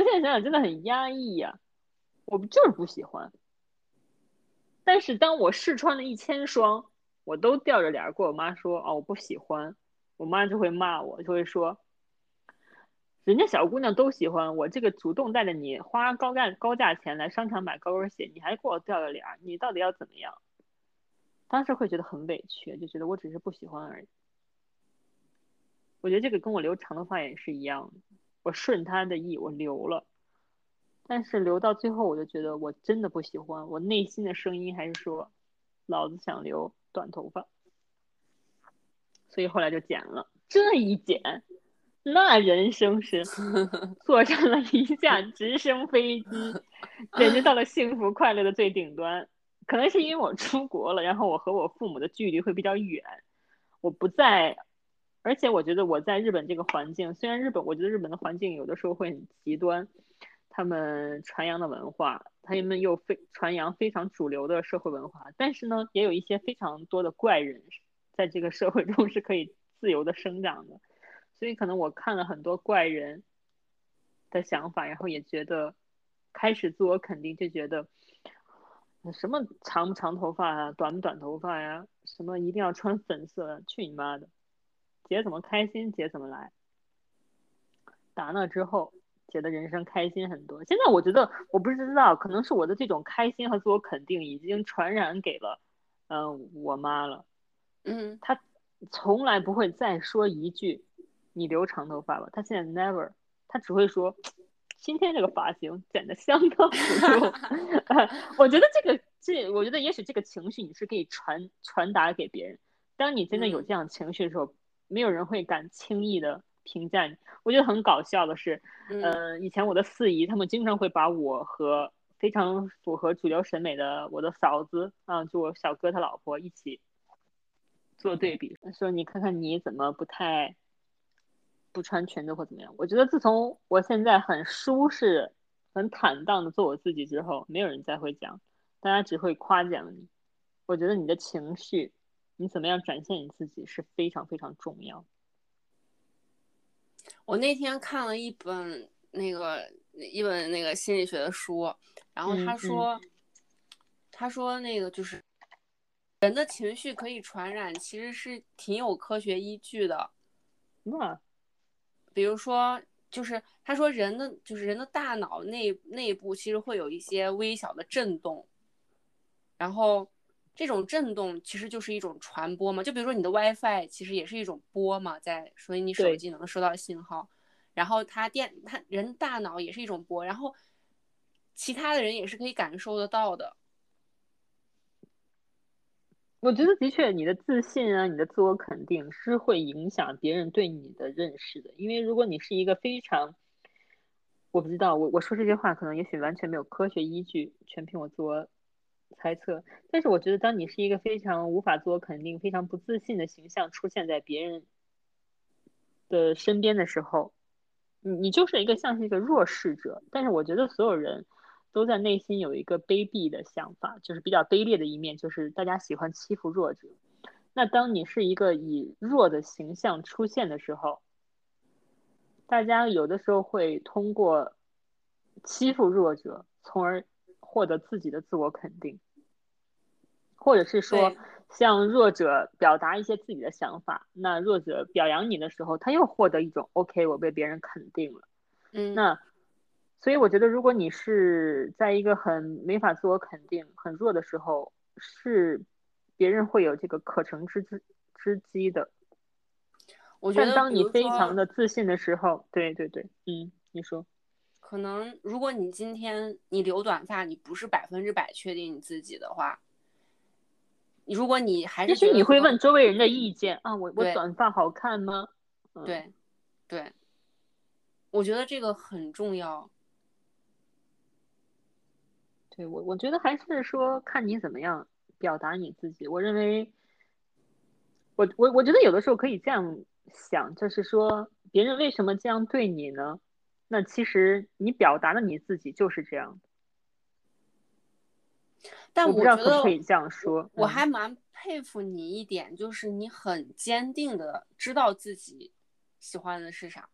我现在想想真的很压抑呀。我不就是不喜欢。但是当我试穿了一千双，我都吊着脸儿跟我妈说：“哦，我不喜欢。”我妈就会骂我，就会说：“人家小姑娘都喜欢，我这个主动带着你花高价高价钱来商场买高跟鞋，你还给我吊着脸儿，你到底要怎么样？”当时会觉得很委屈，就觉得我只是不喜欢而已。我觉得这个跟我留长头发也是一样的，我顺他的意，我留了，但是留到最后，我就觉得我真的不喜欢，我内心的声音还是说，老子想留短头发，所以后来就剪了。这一剪，那人生是 坐上了一架直升飞机，简直到了幸福快乐的最顶端。可能是因为我出国了，然后我和我父母的距离会比较远，我不在。而且我觉得我在日本这个环境，虽然日本，我觉得日本的环境有的时候会很极端，他们传扬的文化，他们又非传扬非常主流的社会文化，但是呢，也有一些非常多的怪人，在这个社会中是可以自由的生长的，所以可能我看了很多怪人的想法，然后也觉得开始自我肯定，就觉得什么长不长头发啊，短不短头发呀，什么一定要穿粉色，去你妈的！姐怎么开心，姐怎么来。打那之后，姐的人生开心很多。现在我觉得，我不知道，可能是我的这种开心和自我肯定已经传染给了，嗯，我妈了。嗯，她从来不会再说一句“你留长头发吧”，她现在 never，她只会说：“今天这个发型剪得相当不错。” 我觉得这个，这我觉得也许这个情绪你是可以传传达给别人。当你真的有这样情绪的时候。没有人会敢轻易的评价你。我觉得很搞笑的是，嗯，以前我的四姨他们经常会把我和非常符合主流审美的我的嫂子啊，就我小哥他老婆一起做对比，说你看看你怎么不太不穿裙子或怎么样。我觉得自从我现在很舒适、很坦荡的做我自己之后，没有人再会讲，大家只会夸奖你。我觉得你的情绪。你怎么样展现你自己是非常非常重要。我那天看了一本那个一本那个心理学的书，然后他说，他说那个就是人的情绪可以传染，其实是挺有科学依据的。那，比如说，就是他说人的就是人的大脑内内部其实会有一些微小的震动，然后。这种震动其实就是一种传播嘛，就比如说你的 WiFi 其实也是一种波嘛，在所以你手机能收到信号，然后它电它人大脑也是一种波，然后其他的人也是可以感受得到的。我觉得的确，你的自信啊，你的自我肯定是会影响别人对你的认识的，因为如果你是一个非常，我不知道，我我说这些话可能也许完全没有科学依据，全凭我自我。猜测，但是我觉得，当你是一个非常无法自我肯定、非常不自信的形象出现在别人的身边的时候，你你就是一个像是一个弱势者。但是我觉得所有人都在内心有一个卑鄙的想法，就是比较卑劣的一面，就是大家喜欢欺负弱者。那当你是一个以弱的形象出现的时候，大家有的时候会通过欺负弱者，从而。获得自己的自我肯定，或者是说向弱者表达一些自己的想法，那弱者表扬你的时候，他又获得一种 OK，我被别人肯定了。嗯，那所以我觉得，如果你是在一个很没法自我肯定、很弱的时候，是别人会有这个可乘之之之机的。我觉得，当你非常的自信的时候，对对对，嗯，你说。可能如果你今天你留短发，你不是百分之百确定你自己的话，如果你还是，也许你会问周围人的意见啊，我我短发好看吗？对，对，我觉得这个很重要。对我，我觉得还是说看你怎么样表达你自己。我认为，我我我觉得有的时候可以这样想，就是说别人为什么这样对你呢？那其实你表达的你自己就是这样的。但我不知道可不觉得可以这样说。嗯我还蛮佩服你一点，就是你很坚定的知道自己喜欢的是啥。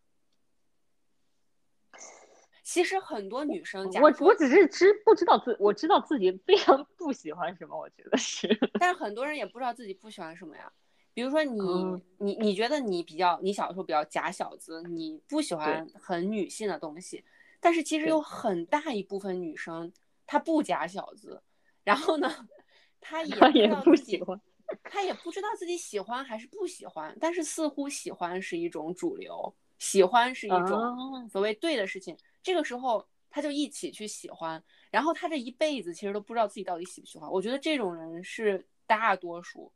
其实很多女生，我我只是知不知道自我知道自己非常不喜欢什么，我觉得是。但是很多人也不知道自己不喜欢什么呀。比如说你，嗯你你觉得你比较，你小时候比较假小子，你不喜欢很女性的东西，但是其实有很大一部分女生她不假小子，然后呢，她也不喜欢。她也不知道自己喜欢还是不喜欢，但是似乎喜欢是一种主流，喜欢是一种哦所谓对的事情。这个时候，她就一起去喜欢，然后她这一辈子其实都不知道自己到底喜不喜欢。我觉得这种人是大多数。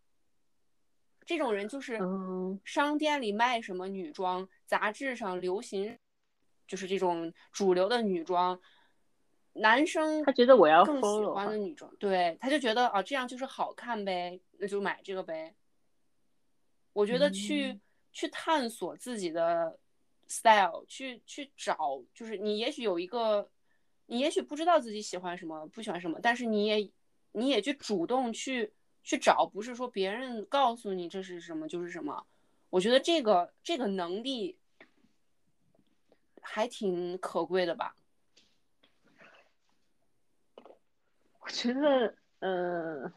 这种人就是嗯商店里卖什么女装，杂志上流行，就是这种主流的女装，男生他觉得我要更喜欢的女装，对，他就觉得啊这样就是好看呗，那就买这个呗。我觉得去、嗯去探索自己的 style，去去找，就是你也许有一个，你也许不知道自己喜欢什么，不喜欢什么，但是你也你也去主动去去找，不是说别人告诉你这是什么就是什么。我觉得这个这个能力还挺可贵的吧。我觉得，呃，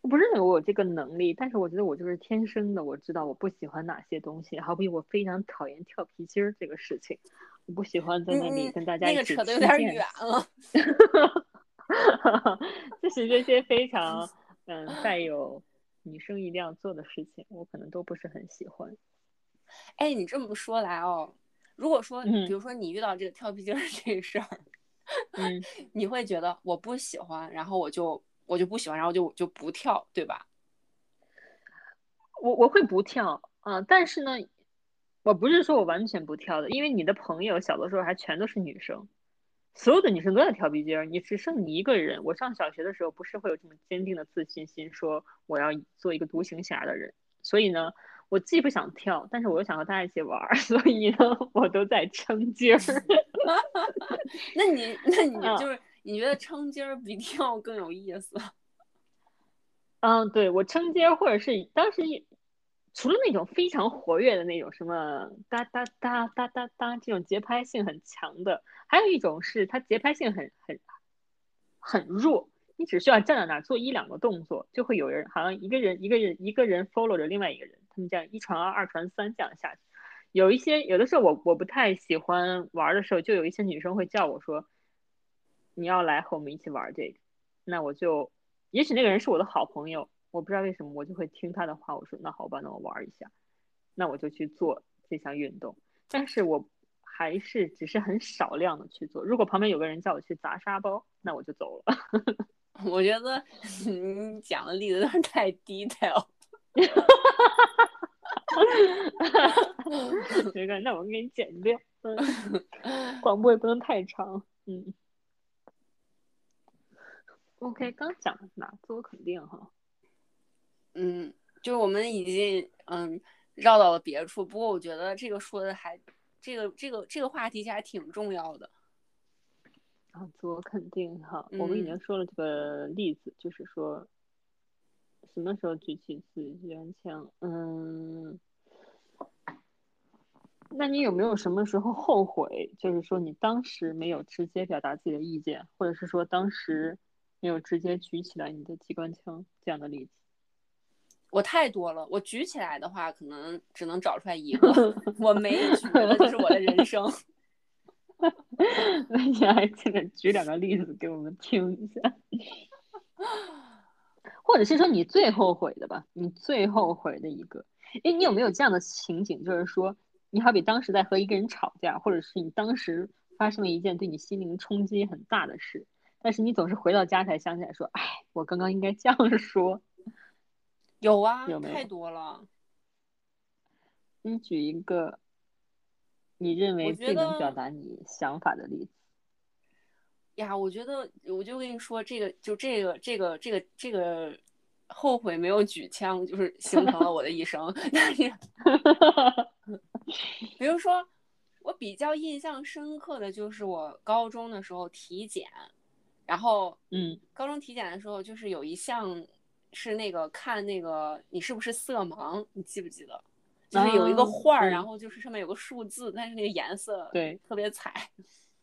我不认为我有这个能力，但是我觉得我就是天生的，我知道我不喜欢哪些东西。好比我非常讨厌跳皮筋儿这个事情，我不喜欢在那里嗯跟大家那个扯的有点远了。就是这些非常 嗯带有女生一定要做的事情，我可能都不是很喜欢。哎，你这么说来哦，如果说，嗯比如说你遇到这个跳皮筋儿这个事儿，嗯，你会觉得我不喜欢，然后我就我就不喜欢，然后就就不跳，对吧？我我会不跳啊、但是呢，我不是说我完全不跳的，因为你的朋友小的时候还全都是女生，所有的女生都在跳皮筋儿，你只剩你一个人。我上小学的时候不是会有这么坚定的自信心，说我要做一个独行侠的人，所以呢，我既不想跳，但是我又想和大家一起玩儿，所以呢，我都在撑筋儿。那你那你嗯就是你觉得撑筋儿比跳更有意思？嗯，对，我撑街儿或者是当时也除了那种非常活跃的那种什么哒哒哒哒哒哒这种节拍性很强的，还有一种是它节拍性很很很弱，你只需要站在那儿做一两个动作，就会有人好像一个人一个人一个人 follow 着另外一个人，他们这样一传二，二传三这样下去。有一些有的时候我我不太喜欢玩的时候，就有一些女生会叫我说，你要来和我们一起玩这个，那我就。也许那个人是我的好朋友，我不知道为什么，我就会听他的话。我说那好吧，那我玩一下，那我就去做这项运动。但是我还是只是很少量的去做。如果旁边有个人叫我去砸沙包，那我就走了。我觉得你讲的例子有点太 detail。这个，那我给你剪掉。嗯，广播也不能太长。嗯。OK，刚讲的哪？自我肯定哈。嗯，就是我们已经嗯绕到了别处，不过我觉得这个说的还这个这个这个话题其实还挺重要的。啊，自我肯定哈，我们已经说了这个例子，就是说什么时候举起自己圆枪？嗯，那你有没有什么时候后悔？就是说你当时没有直接表达自己的意见，或者是说当时没有直接举起来你的机关枪这样的例子？我太多了，我举起来的话，可能只能找出来一个，我没举的就是我的人生。那你还记得举两个例子给我们听一下，或者是说你最后悔的吧？你最后悔的一个，哎，你有没有这样的情景？就是说，你好比当时在和一个人吵架，或者是你当时发生了一件对你心灵冲击很大的事，但是你总是回到家才想起来说，哎，我刚刚应该这样说。有啊，有没有太多了。你举一个你认为最能表达你想法的例子。呀，我觉得我就跟你说，这个就这个这个这个这个后悔没有举枪，就是形成了我的一生。但是，比如说，我比较印象深刻的就是我高中的时候体检，然后嗯高中体检的时候，就是有一项是那个看那个你是不是色盲，你记不记得？就是有一个啊画儿，嗯然后就是上面有个数字，但是那个颜色对特别彩。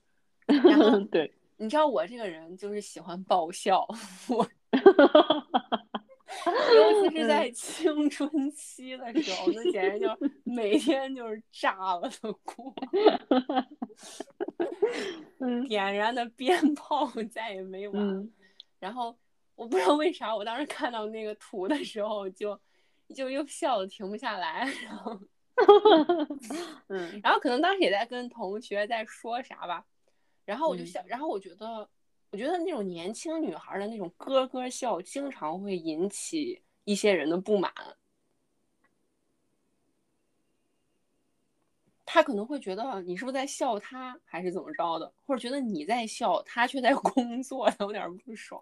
然后对，你知道我这个人就是喜欢爆笑，我 尤其是在青春期的时候，那简直就 每天就是炸了的过，嗯点燃的鞭炮再也没完。嗯然后我不知道为啥，我当时看到那个图的时候就就又笑的停不下来，然后 嗯然后可能当时也在跟同学在说啥吧，然后我就嗯想，然后我觉得，我觉得那种年轻女孩的那种咯咯笑，经常会引起一些人的不满。他可能会觉得你是不是在笑他，还是怎么着的，或者觉得你在笑，他却在工作，有点不爽。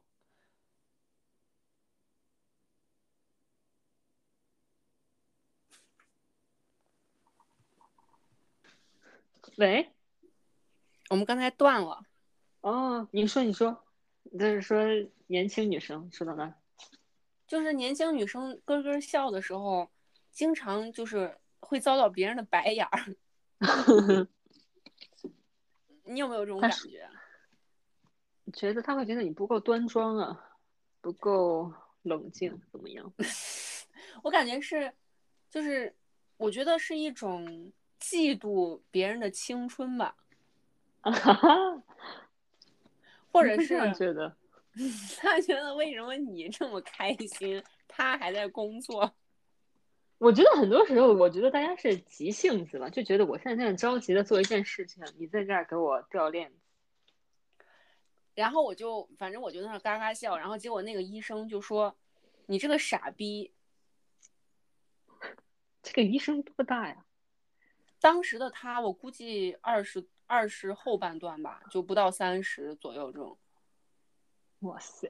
喂，我们刚才断了，哦，你说你说，就是说年轻女生说到哪？就是年轻女生咯咯笑的时候，经常就是会遭到别人的白眼儿。你有没有这种感觉？觉得他会觉得你不够端庄啊，不够冷静，怎么样？我感觉是，就是我觉得是一种嫉妒别人的青春吧，啊哈哈，或者是觉得？他觉得为什么你这么开心，他还在工作？我觉得很多时候，我觉得大家是急性子吧，就觉得我现在这样着急的做一件事情，你在这儿给我掉链子。然后我就反正我就在那儿嘎嘎笑，然后结果那个医生就说：“你这个傻逼。这个医生多大呀？”当时的他，我估计二十二十后半段吧，就不到三十左右这种。哇塞！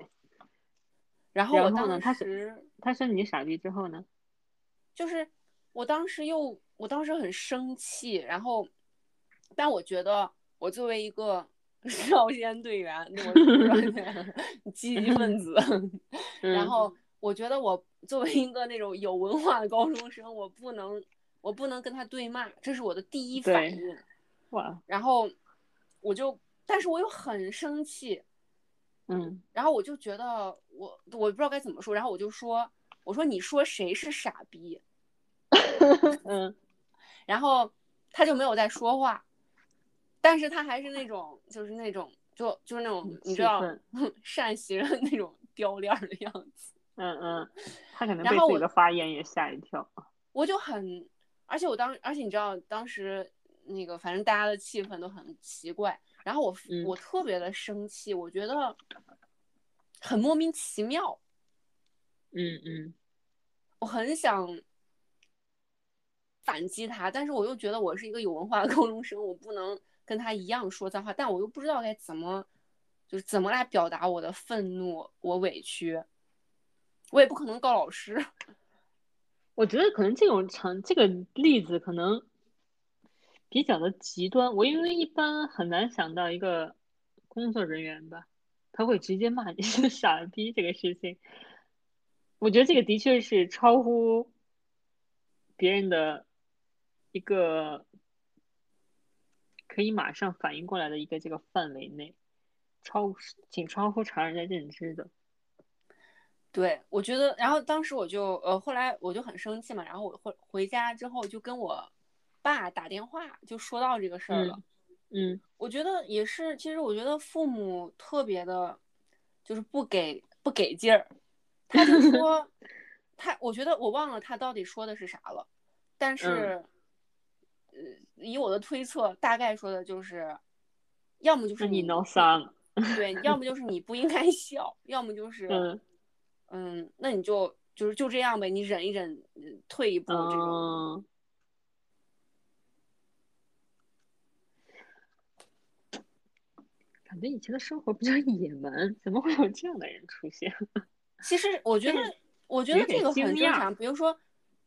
然后我当他是时他说你傻逼之后呢？就是我当时又，我当时很生气，然后，但我觉得我作为一个 少先队员，我 积极分子，然嗯后我觉得我作为一个那种有文化的高中生，我不能，我不能跟他对骂，这是我的第一反应。哇，然后我就，但是我又很生气，嗯然后我就觉得我我不知道该怎么说，然后我就说，我说你说谁是傻逼？嗯然后他就没有再说话，但是他还是那种就是那种就就是那种嗯你知道 善习人那种掉链儿的样子，嗯嗯，他可能被自己的发言也吓一跳。我就很，而且我当而且你知道当时那个反正大家的气氛都很奇怪，然后我、嗯。我特别的生气，我觉得很莫名其妙，嗯嗯。我很想反击他，但是我又觉得我是一个有文化的高中生，我不能跟他一样说脏话，但我又不知道该怎么，就是怎么来表达我的愤怒，我委屈，我也不可能告老师。我觉得可能这种成这个例子可能比较的极端。我因为一般很难想到一个工作人员吧，他会直接骂你 是傻逼这个事情。我觉得这个的确是超乎别人的一个可以马上反应过来的一个这个范围内，超挺超乎常人的认知的。对，我觉得，然后当时我就呃，后来我就很生气嘛，然后我回回家之后就跟我爸打电话，就说到这个事儿了。嗯我觉得也是，其实我觉得父母特别的，就是不给不给劲儿。他就 说他，我觉得我忘了他到底说的是啥了，但是，呃，以我的推测，大概说的就是，要么就是那你你闹啥了？对，要么就是你不应该 笑，要么就是嗯嗯，那你就就是就这样呗，你忍一忍，嗯退一步这种。嗯，感觉以前的生活比较野蛮，怎么会有这样的人出现？其实我觉得，我觉得这个很正常。比如说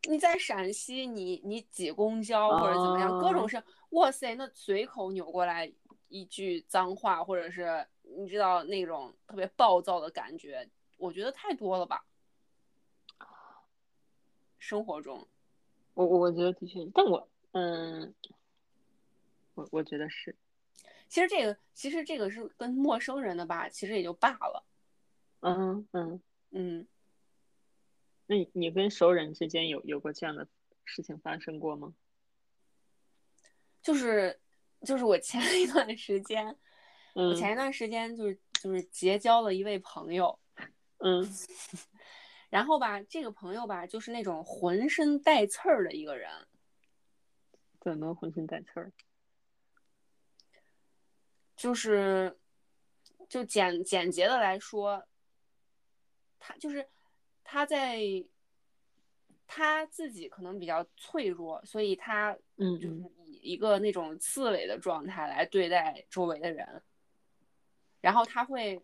你在陕西，你你挤公交或者怎么样，各种哦事，哇塞，那随口扭过来一句脏话，或者是你知道那种特别暴躁的感觉，我觉得太多了吧。生活中，我我我觉得的确，但我嗯，我我觉得是，其实这个其实这个是跟陌生人的吧，其实也就罢了。嗯嗯，嗯，那你你跟熟人之间有有过这样的事情发生过吗？就是就是我前 一段时间，我嗯前一段时间就是就是结交了一位朋友，嗯。然后吧，这个朋友吧就是那种浑身带刺儿的一个人，怎么浑身带刺儿？就是就简简洁的来说，他就是他在他自己可能比较脆弱，所以他嗯就是以一个那种刺猬的状态来对待周围的人，然后他会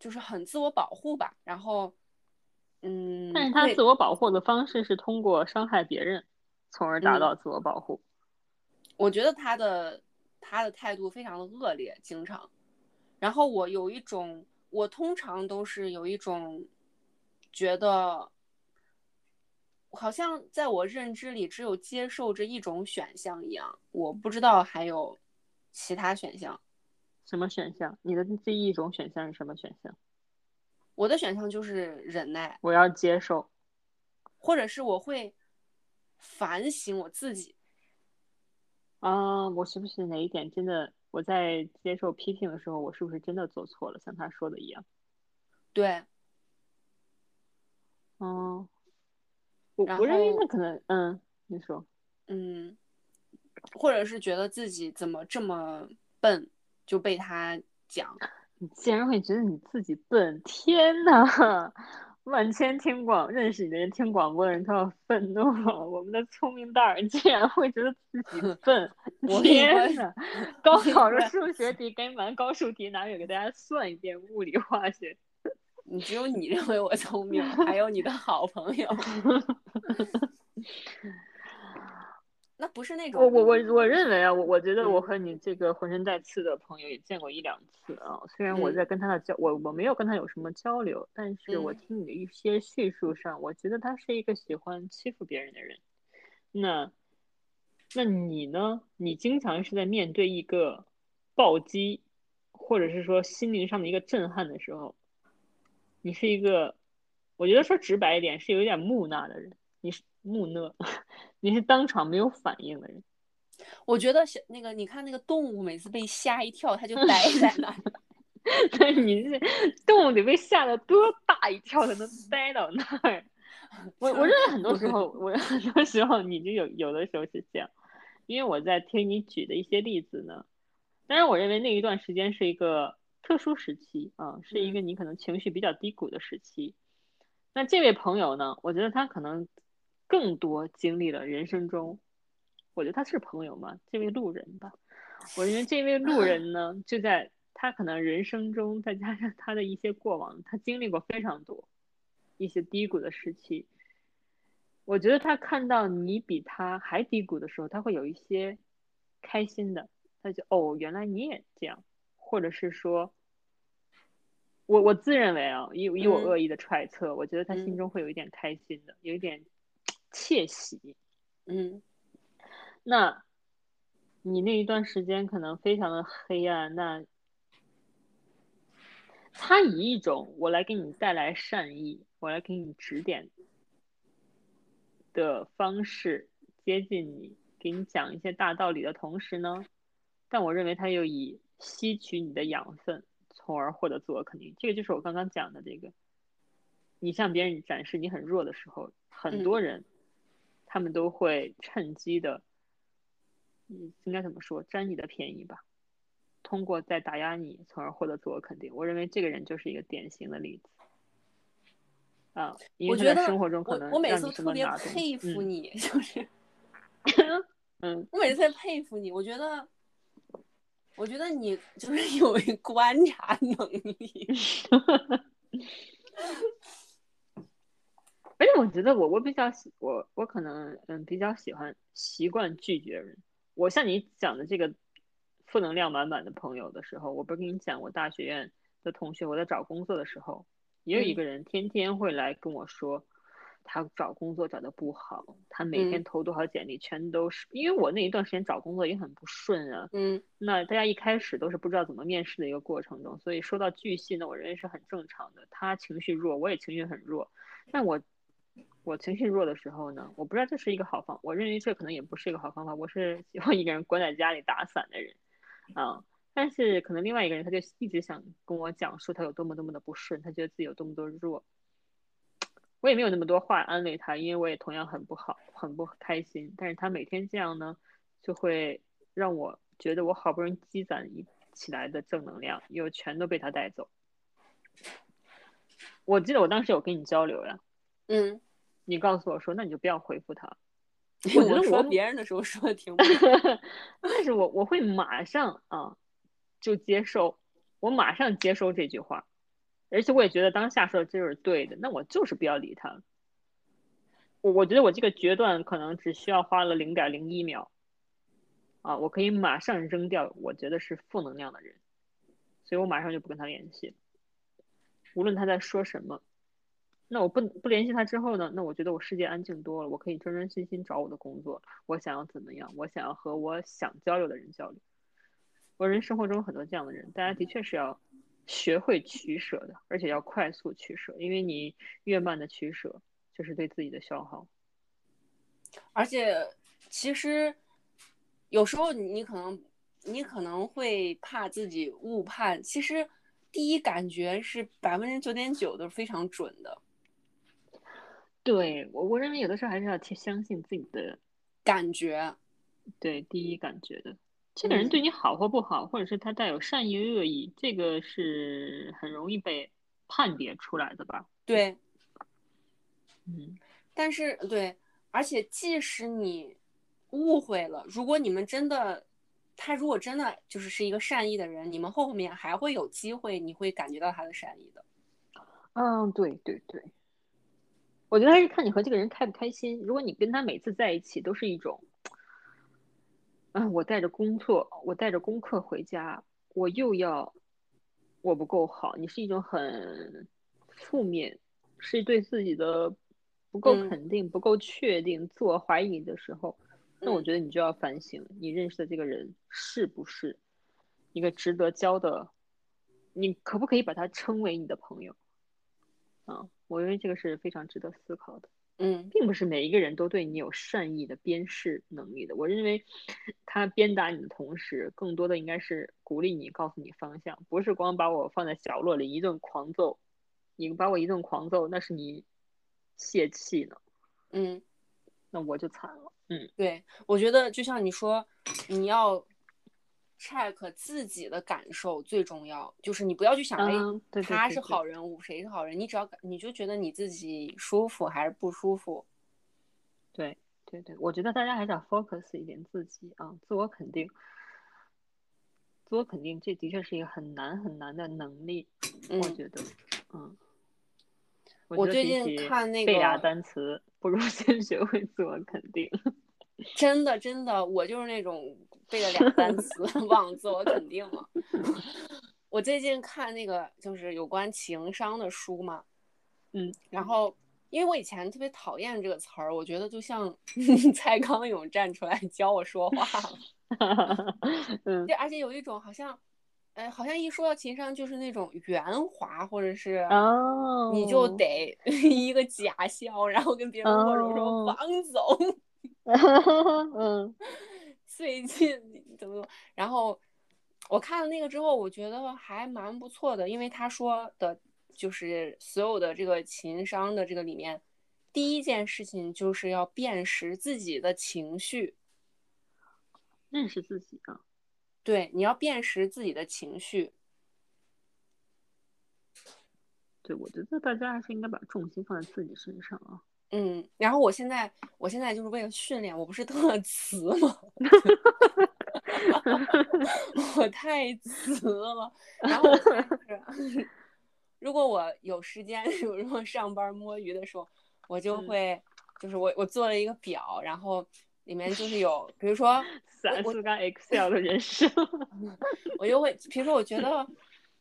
就是很自我保护吧，然后嗯，但是他会自我保护的方式是通过伤害别人，从而达嗯到自我保护。我觉得他的他的态度非常的恶劣，经常。然后我有一种，我通常都是有一种觉得，好像在我认知里只有接受这一种选项一样，我不知道还有其他选项。什么选项？你的第一种选项是什么选项？我的选项就是忍耐，我要接受。或者是我会反省我自己。啊，我是不是哪一点真的？我在接受批评的时候，我是不是真的做错了？像他说的一样。对，嗯，我然我认为后那可能，嗯，你说，嗯，或者是觉得自己怎么这么笨，就被他讲。你竟然会觉得你自己笨？天呐！万千听广认识你的人，听广播的人都要愤怒了。我们的聪明蛋儿竟然会觉得自己 笨！我天呐！高考的数学题赶紧把高数题拿给给大家算一遍，物理化学。你只有你认为我聪明，还有你的好朋友。那不是那种我我我我认为啊，我我觉得我嗯和你这个浑身带刺的朋友也见过一两次啊。虽然我嗯在跟他的交，我我没有跟他有什么交流，但是我嗯听你的一些叙述上，我觉得他是一个喜欢欺负别人的人。那那你呢？你经常是在面对一个暴击，或者是说心灵上的一个震撼的时候，你是一个，我觉得说直白一点，是有点木讷的人。你是木讷，你是当场没有反应的人。我觉得小那个，你看那个动物，每次被吓一跳，它就 呆在那儿。那你是动物得被吓得多大一跳才能呆到那儿？我我认为很多时候，我很多时候你就有有的时候是这样，因为我在听你举的一些例子呢。当然，我认为那一段时间是一个特殊时期啊，是一个你可能情绪比较低谷的时期。那这位朋友呢，我觉得他可能更多经历了人生中，我觉得他是朋友嘛，这位路人吧。我认为这位路 人呢，就在他可能人生中，再加上他的一些过往，他经历过非常多一些低谷的时期。我觉得他看到你比他还低谷的时候，他会有一些开心的，他就哦，原来你也这样，或者是说，我我自认为啊，以以我嗯恶意的揣测，我觉得他心嗯中会有一点开心的，有一点窃喜。嗯那你那一段时间可能非常的黑暗，那他以一种我来给你带来善意，我来给你指点的方式接近你，给你讲一些大道理的同时呢，但我认为他又以吸取你的养分，从而获得自我肯定。这个就是我刚刚讲的这个，你向别人展示你很弱的时候，很多人、他们都会趁机的，嗯，应该怎么说，占你的便宜吧，通过在打压你，从而获得自我肯定。我认为这个人就是一个典型的例子。啊，我觉得生活中可我能我每次特别佩服嗯你，就是 嗯，我每次在佩服你，我觉得，我觉得你就是有一 观察能力。而且我觉得我我比较喜我我可能嗯比较喜欢习惯拒绝人。我像你讲的这个负能量满满的朋友的时候，我不是跟你讲，我大学院的同学，我在找工作的时候，也有一嗯。个人天天会来跟我说，他找工作找的不好，他每天嗯。投多少简历全都是，因为我那一段时间找工作也很不顺啊，嗯。那大家一开始都是不知道怎么面试的一个过程中，所以说到巨细呢，我认为是很正常的。他情绪弱，我也情绪很弱，但我我情绪弱的时候呢，我不知道这是一个好方，我认为这可能也不是一个好方法。我是喜欢一个人关在家里打伞的人，啊，但是可能另外一个人他就一直想跟我讲述他有多么多么的不顺，他觉得自己有多么多弱。我也没有那么多话安慰他，因为我也同样很不好，很不开心。但是他每天这样呢，就会让我觉得我好不容易积攒一起来的正能量，又全都被他带走。我记得我当时有跟你交流呀，嗯，你告诉我说，那你就不要回复他。我我觉得我说别人的时候说的挺不 但是我我会马上啊就接受，我马上接收这句话，而且我也觉得当下说的这就是对的，那我就是不要理他。我我觉得我这个决断可能只需要花了零点零一秒，啊，我可以马上扔掉我觉得是负能量的人，所以我马上就不跟他联系，无论他在说什么。那我不不联系他之后呢？那我觉得我世界安静多了，我可以专专心心找我的工作。我想要怎么样？我想要和我想交流的人交流。我人生活中很多这样的人，大家的确是要学会取舍的，而且要快速取舍，因为你越慢的取舍，就是对自己的消耗。而且其实有时候你可能你可能会怕自己误判，其实第一感觉是百分之九点九都是非常准的对我，我认为有的时候还是要去相信自己的感觉。对第一感觉的。这个人嗯对你好或不好，或者是他带有善意恶意，这个是很容易被判别出来的吧？对，嗯，但是对，而且即使你误会了，如果你们真的，他如果真的就是是一个善意的人，你们后面还会有机会，你会感觉到他的善意的。嗯，对对对，我觉得还是看你和这个人开不开心。如果你跟他每次在一起都是一种，啊，我带着工作，我带着功课回家，我又要我不够好，你是一种很负面，是对自己的不够嗯肯定、不够确定、自我怀疑的时候，那我嗯觉得你就要反省，你认识的这个人是不是一个值得交的，你可不可以把他称为你的朋友？啊，我认为这个是非常值得思考的，嗯并不是每一个人都对你有善意的鞭笞能力的。我认为他鞭打你的同时，更多的应该是鼓励你，告诉你方向，不是光把我放在角落里一顿狂揍。你把我一顿狂揍，那是你泄气呢，嗯，那我就惨了。嗯，对，我觉得就像你说，你要 check 自己的感受最重要，就是你不要去想，哎，他是好人物，谁是好人，你只要感你就觉得你自己舒服还是不舒服。对对对，我觉得大家还是要 focus 一点自己啊，自我肯定。自我肯定，这的确是一个很难很难的能力，我嗯觉得，嗯。我最近看那个背俩单词，不如先学会自我肯定。真的真的，我就是那种背了俩单词 忘了自我肯定了。我最近看那个就是有关情商的书嘛，嗯，然后因为我以前特别讨厌这个词儿，我觉得就像 蔡康永站出来教我说话了，嗯对，而且有一种好像，呃，好像一说到情商就是那种圆滑，或者是哦，你就得一个假笑，然后跟别人握手说哦王总。嗯。最近 怎么然后我看了那个之后，我觉得还蛮不错的，因为他说的就是所有的这个情商的这个里面，第一件事情就是要辨识自己的情绪，认识自己啊，对，你要辨识自己的情绪，对，我觉得大家还是应该把重心放在自己身上啊。嗯，然后我现在我现在就是为了训练，我不是特词吗？我太词了，然后如果我有时间，比如说上班摸鱼的时候，我就嗯会，就是我我做了一个表，然后里面就是有，比如说 三四杠 Excel 的人生。我就会，比如说我觉得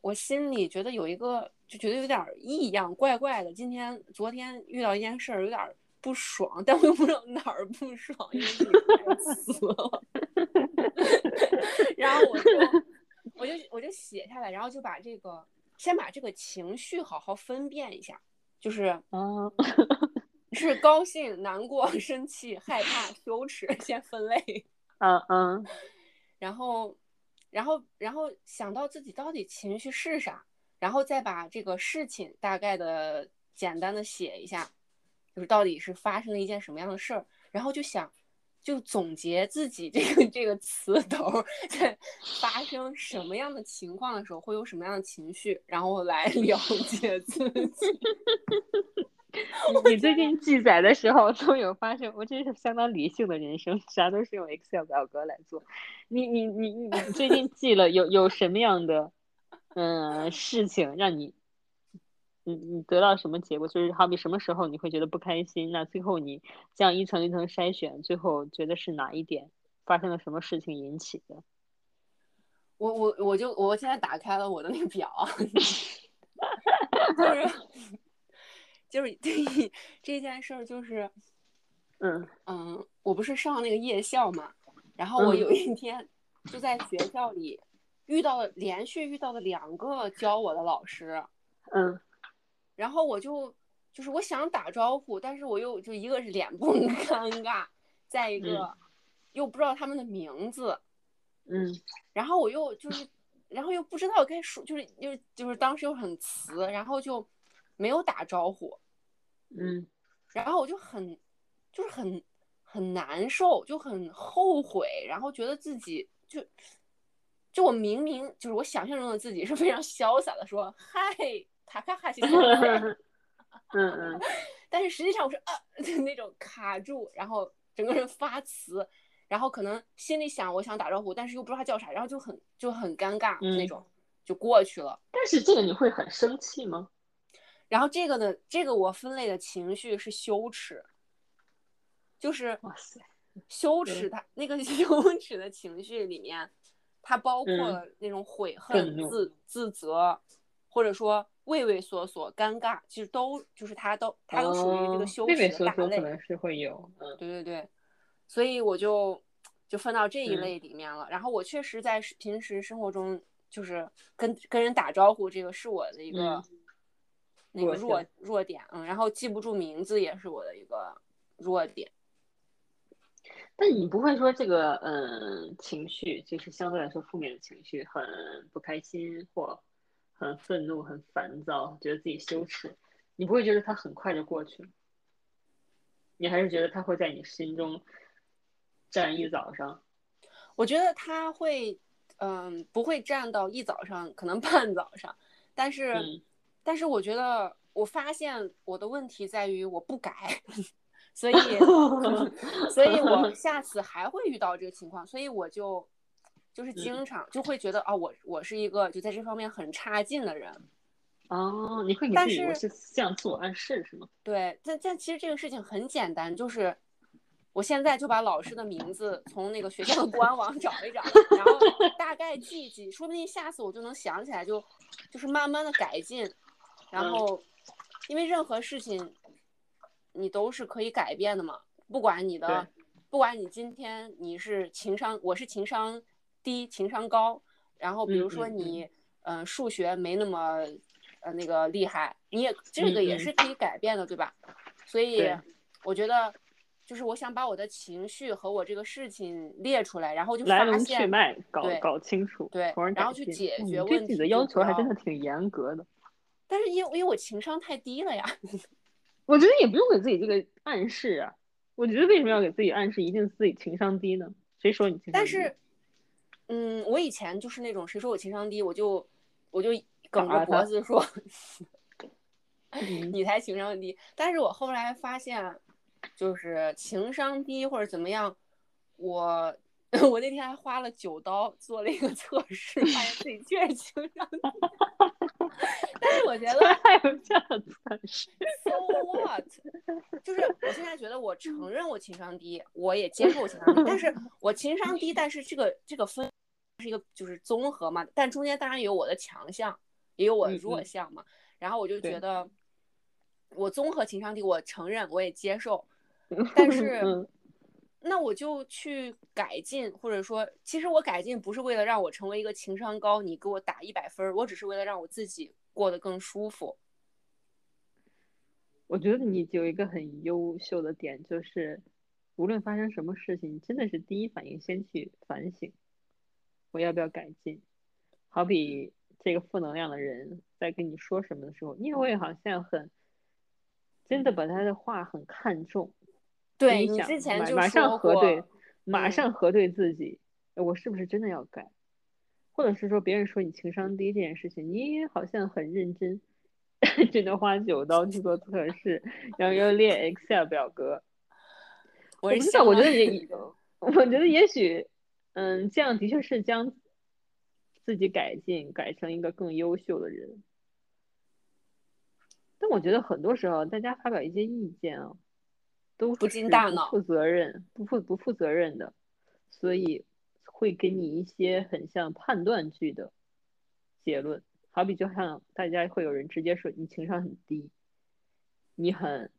我心里觉得有一个，就觉得有点异样，怪怪的。今天、昨天遇到一件事儿，有点不爽，但我又不知道哪儿不爽，因为死了。然后我就我就我就写下来，然后就把这个先把这个情绪好好分辨一下，就是啊，是高兴、难过、生气、害怕、羞耻，先分类。嗯嗯，然后，然后，然后想到自己到底情绪是啥，然后再把这个事情大概的简单的写一下，就是到底是发生了一件什么样的事儿，然后就想。就总结自己这个这个词头 在发生什么样的情况的时候会有什么样的情绪，然后来 了解自己。你最近记载的时候都有发生，我真是相当理性的人生，啥都是用 Excel 表格来做。你你你你最近记了有有什么样的嗯事情让你？你你得到什么结果？就是好比什么时候你会觉得不开心？那最后你这样一层一层筛选，最后觉得是哪一点发生了什么事情引起的？我我我就我现在打开了我的那个表，就是就是这这件事儿就是，嗯嗯，我不是上那个夜校嘛，然后我有一天就在学校里遇到了连续遇到了两个教我的老师，嗯。然后我就就是我想打招呼，但是我又就一个是脸部 尴尬，再一个又不知道他们的名字，嗯，然后我又就是，然后又不知道该说，就是又就是当时又很词，然后就没有打招呼，嗯，然后我就很就是很很难受，就很后悔，然后觉得自己就就我明明就是我想象中的自己是非常潇洒的说嗨。卡卡哈西，嗯嗯，但是实际上我是啊，就那种卡住，然后整个人发词，然后可能心里想我想打招呼，但是又不知道他叫啥，然后就很就很尴尬那种，就过去了。但是这个你会很生气吗？然后这个呢，这个我分类的情绪是羞耻，就是哇塞，羞耻，它那个 羞耻的情绪里面，它包括了那种悔恨、自自责，或者说。畏畏缩缩、尴尬，其实都就是它都它都属于这个羞耻的大类，可能是会有，嗯，对对对，所以我就就分到这一类里面了。然后我确实在平时生活中，就是跟跟人打招呼，这个是我的一个那个弱弱点，嗯，然后记不住名字也是我的一个弱点。但你不会说这个，嗯，情绪就是相对来说负面的情绪，很不开心或。很愤怒，很烦躁，觉得自己羞耻，你不会觉得它很快就过去了？你还是觉得它会在你心中站一早上？我觉得他会，嗯，不会站到一早上，可能半早上。但是，但是我觉得，我发现我的问题在于我不改，所以，所以我 下次还会遇到这个情况，所以我就。就是经常就会觉得啊，我我是一个就在这方面很差劲的人，哦，你会给自己我是这样自我暗示是吗？对，但但其实这个事情很简单，就是我现在就把老师的名字从那个学校的官网找一找，然后大概记一记，说不定下次我就能想起来，就就是慢慢的改进，然后因为任何事情你都是可以改变的嘛，不管你的，不管你今天你是情商，我是情商。低情商高，然后比如说你，嗯，数学没那么，呃，那个厉害，你也这个也是可以改变的，对吧？所以我觉得，就是我想把我的情绪和我这个事情列出来，然后就来龙去脉搞搞清楚，对，然后去解决问题。对自己的要求还真的挺严格的。但是因为因为我情商太低了呀，我觉得也不用给自己这个暗示啊。我觉得为什么要给自己暗示一定自己情商低呢？谁说你情商低？但是。嗯，我以前就是那种谁说我情商低，我就我就梗着脖子说，你才情商低。但是我后来发现，就是情商低或者怎么样，我 我那天还花了九刀做了一个测试，发现自己确实情商低。但是我觉 得还有这样的测试，so what？就是我现在觉得我承认我情商低，我也接受我情商低，但是 我情商低，但是这个这个分是一个就是综合嘛，但中间当然有我的强项，也有我的弱项嘛。然后我就觉得我综合情商低，我承认我也接受，但是嗯。那我就去改进，或者说，其实我改进不是为了让我成为一个情商高，你给我打一百分儿，我只是为了让我自己过得更舒服。我觉得你有一个很优秀的点，就是无论发生什么事情，真的是第一反应先去反省，我要不要改进。好比这个负能量的人在跟你说什么的时候，你也会好像很真的把他的话很看重，对你之前就马马上核对，马嗯上核对自己，呃我是不是真的要改，或者是说别人说你情商低这件事情，你也好像很认真，真的花九刀去做测试，然后又列 Excel 表格。我知道，我觉得也，我觉得也许，嗯，这样的确是将自己改进，改成一个更优秀的人。但我觉得很多时候，大家发表一些意见啊，都不经大脑不负责任、不负不负责任的，所以会给你一些很像判断句的结论。好比就像大家会有人直接说你情商很低，你很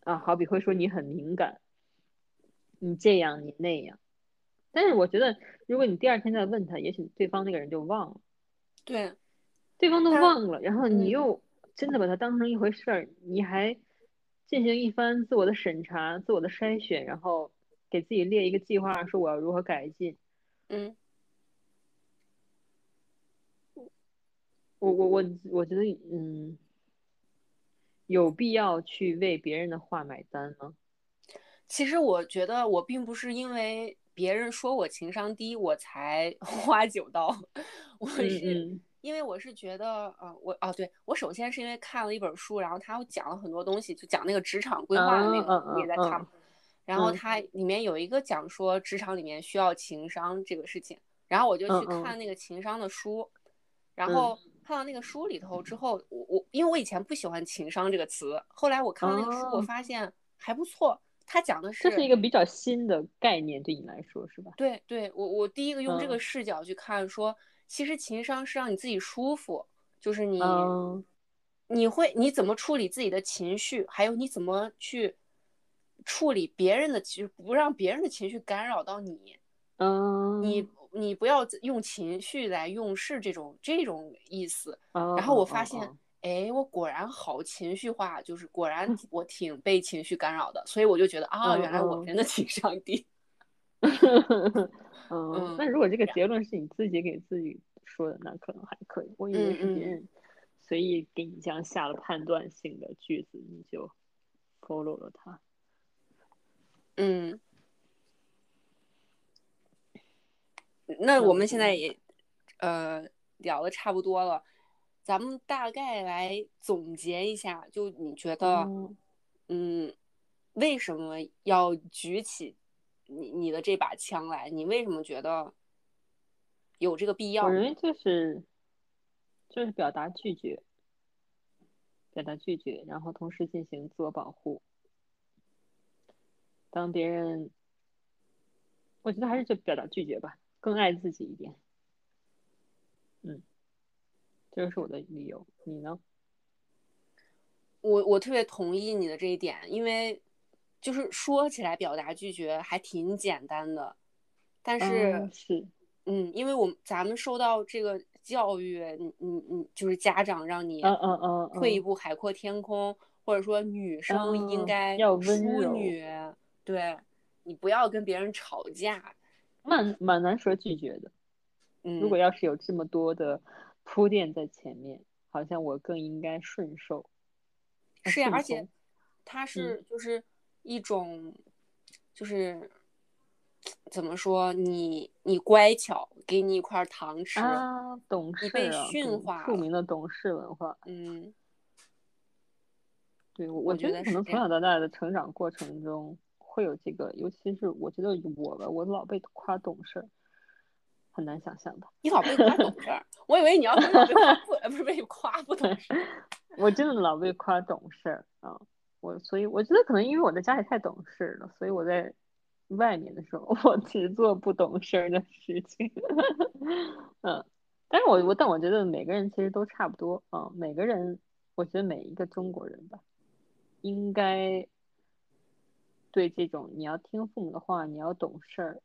啊，好比会说你很敏感，你这样你那样。但是我觉得，如果你第二天再问他，也许对方那个人就忘了。对，对方都忘了，然后你嗯又真的把他当成一回事儿，你还进行一番自我的审查、自我的筛选，然后给自己列一个计划，说我要如何改进。嗯，我我我我觉得，嗯，有必要去为别人的话买单吗？其实我觉得我并不是因为别人说我情商低我才 花九刀，我嗯是嗯因为我是觉得，呃，我哦，对我首先是因为看了一本书，然后他讲了很多东西，就讲那个职场规划的那个，也在看。然后嗯它里面有一个讲说职场里面需要情商这个事情，然后我就去看那个情商的书，然嗯后看到那个书里头之后，我我因为我以前不喜欢情商这个词，后来我看到那个书，我哦发现还不错。他讲的是这是一个比较新的概念，对你来说是吧？对对，我我第一个用这个嗯视角去看，说其实情商是让你自己舒服，就是你、嗯你会你怎么处理自己的情绪，还有你怎么去处理别人的情绪，不让别人的情绪干扰到你。嗯，你你不要用情绪来用事这种这种意思。嗯，然后我发现，哎，我果然好情绪化，就是果然嗯我挺被情绪干扰的，所以我就觉得啊，嗯原来我嗯真的情商低。嗯，嗯那如果这个结论是你自己给自己说的，那可能还可以。我以为是别人随意给你这样下了判断性的句子，你就 follow 了它。嗯，那我们现在也呃聊的差不多了，咱们大概来总结一下，就你觉得，嗯嗯，为什么要举起你你的这把枪来？你为什么觉得有这个必要我？认为就是就是表达拒绝，表达拒绝，然后同时进行自我保护。当别人，我觉得还是就表达拒绝吧，更爱自己一点。嗯，这就是我的理由。你呢？我我特别同意你的这一点，因为就是说起来表达拒绝还挺简单的，但是。嗯是，嗯，因为我们咱们受到这个教育，你你你就是家长让你嗯嗯嗯嗯，退一步海阔天空，或者说女生应嗯该要温淑柔女，对你不要跟别人吵架。蛮蛮难说拒绝的。嗯，如果要是有这么多的铺垫在前面，好像我更应该顺受。呃是呀，顺而且从它是就是一种，就是怎么说，你你乖巧，给你一块糖吃，啊，懂你被事啊，懂驯化著名的懂事文化。嗯对，我我觉得可能从小到大的成长过程中会有这个，尤其是我觉得我吧，我老被夸懂事儿，很难想象的。你老被夸懂事儿，我以为你要被夸不，呃不是被夸不懂事。我真的老被夸懂事儿啊，我所以我觉得可能因为我在家里太懂事了，所以我在外面的时候 我只做不懂事儿的事情。嗯，但是我我但我觉得每个人其实都差不多啊，每个人我觉得每一个中国人吧，应该对这种你要听父母的话，你要懂事儿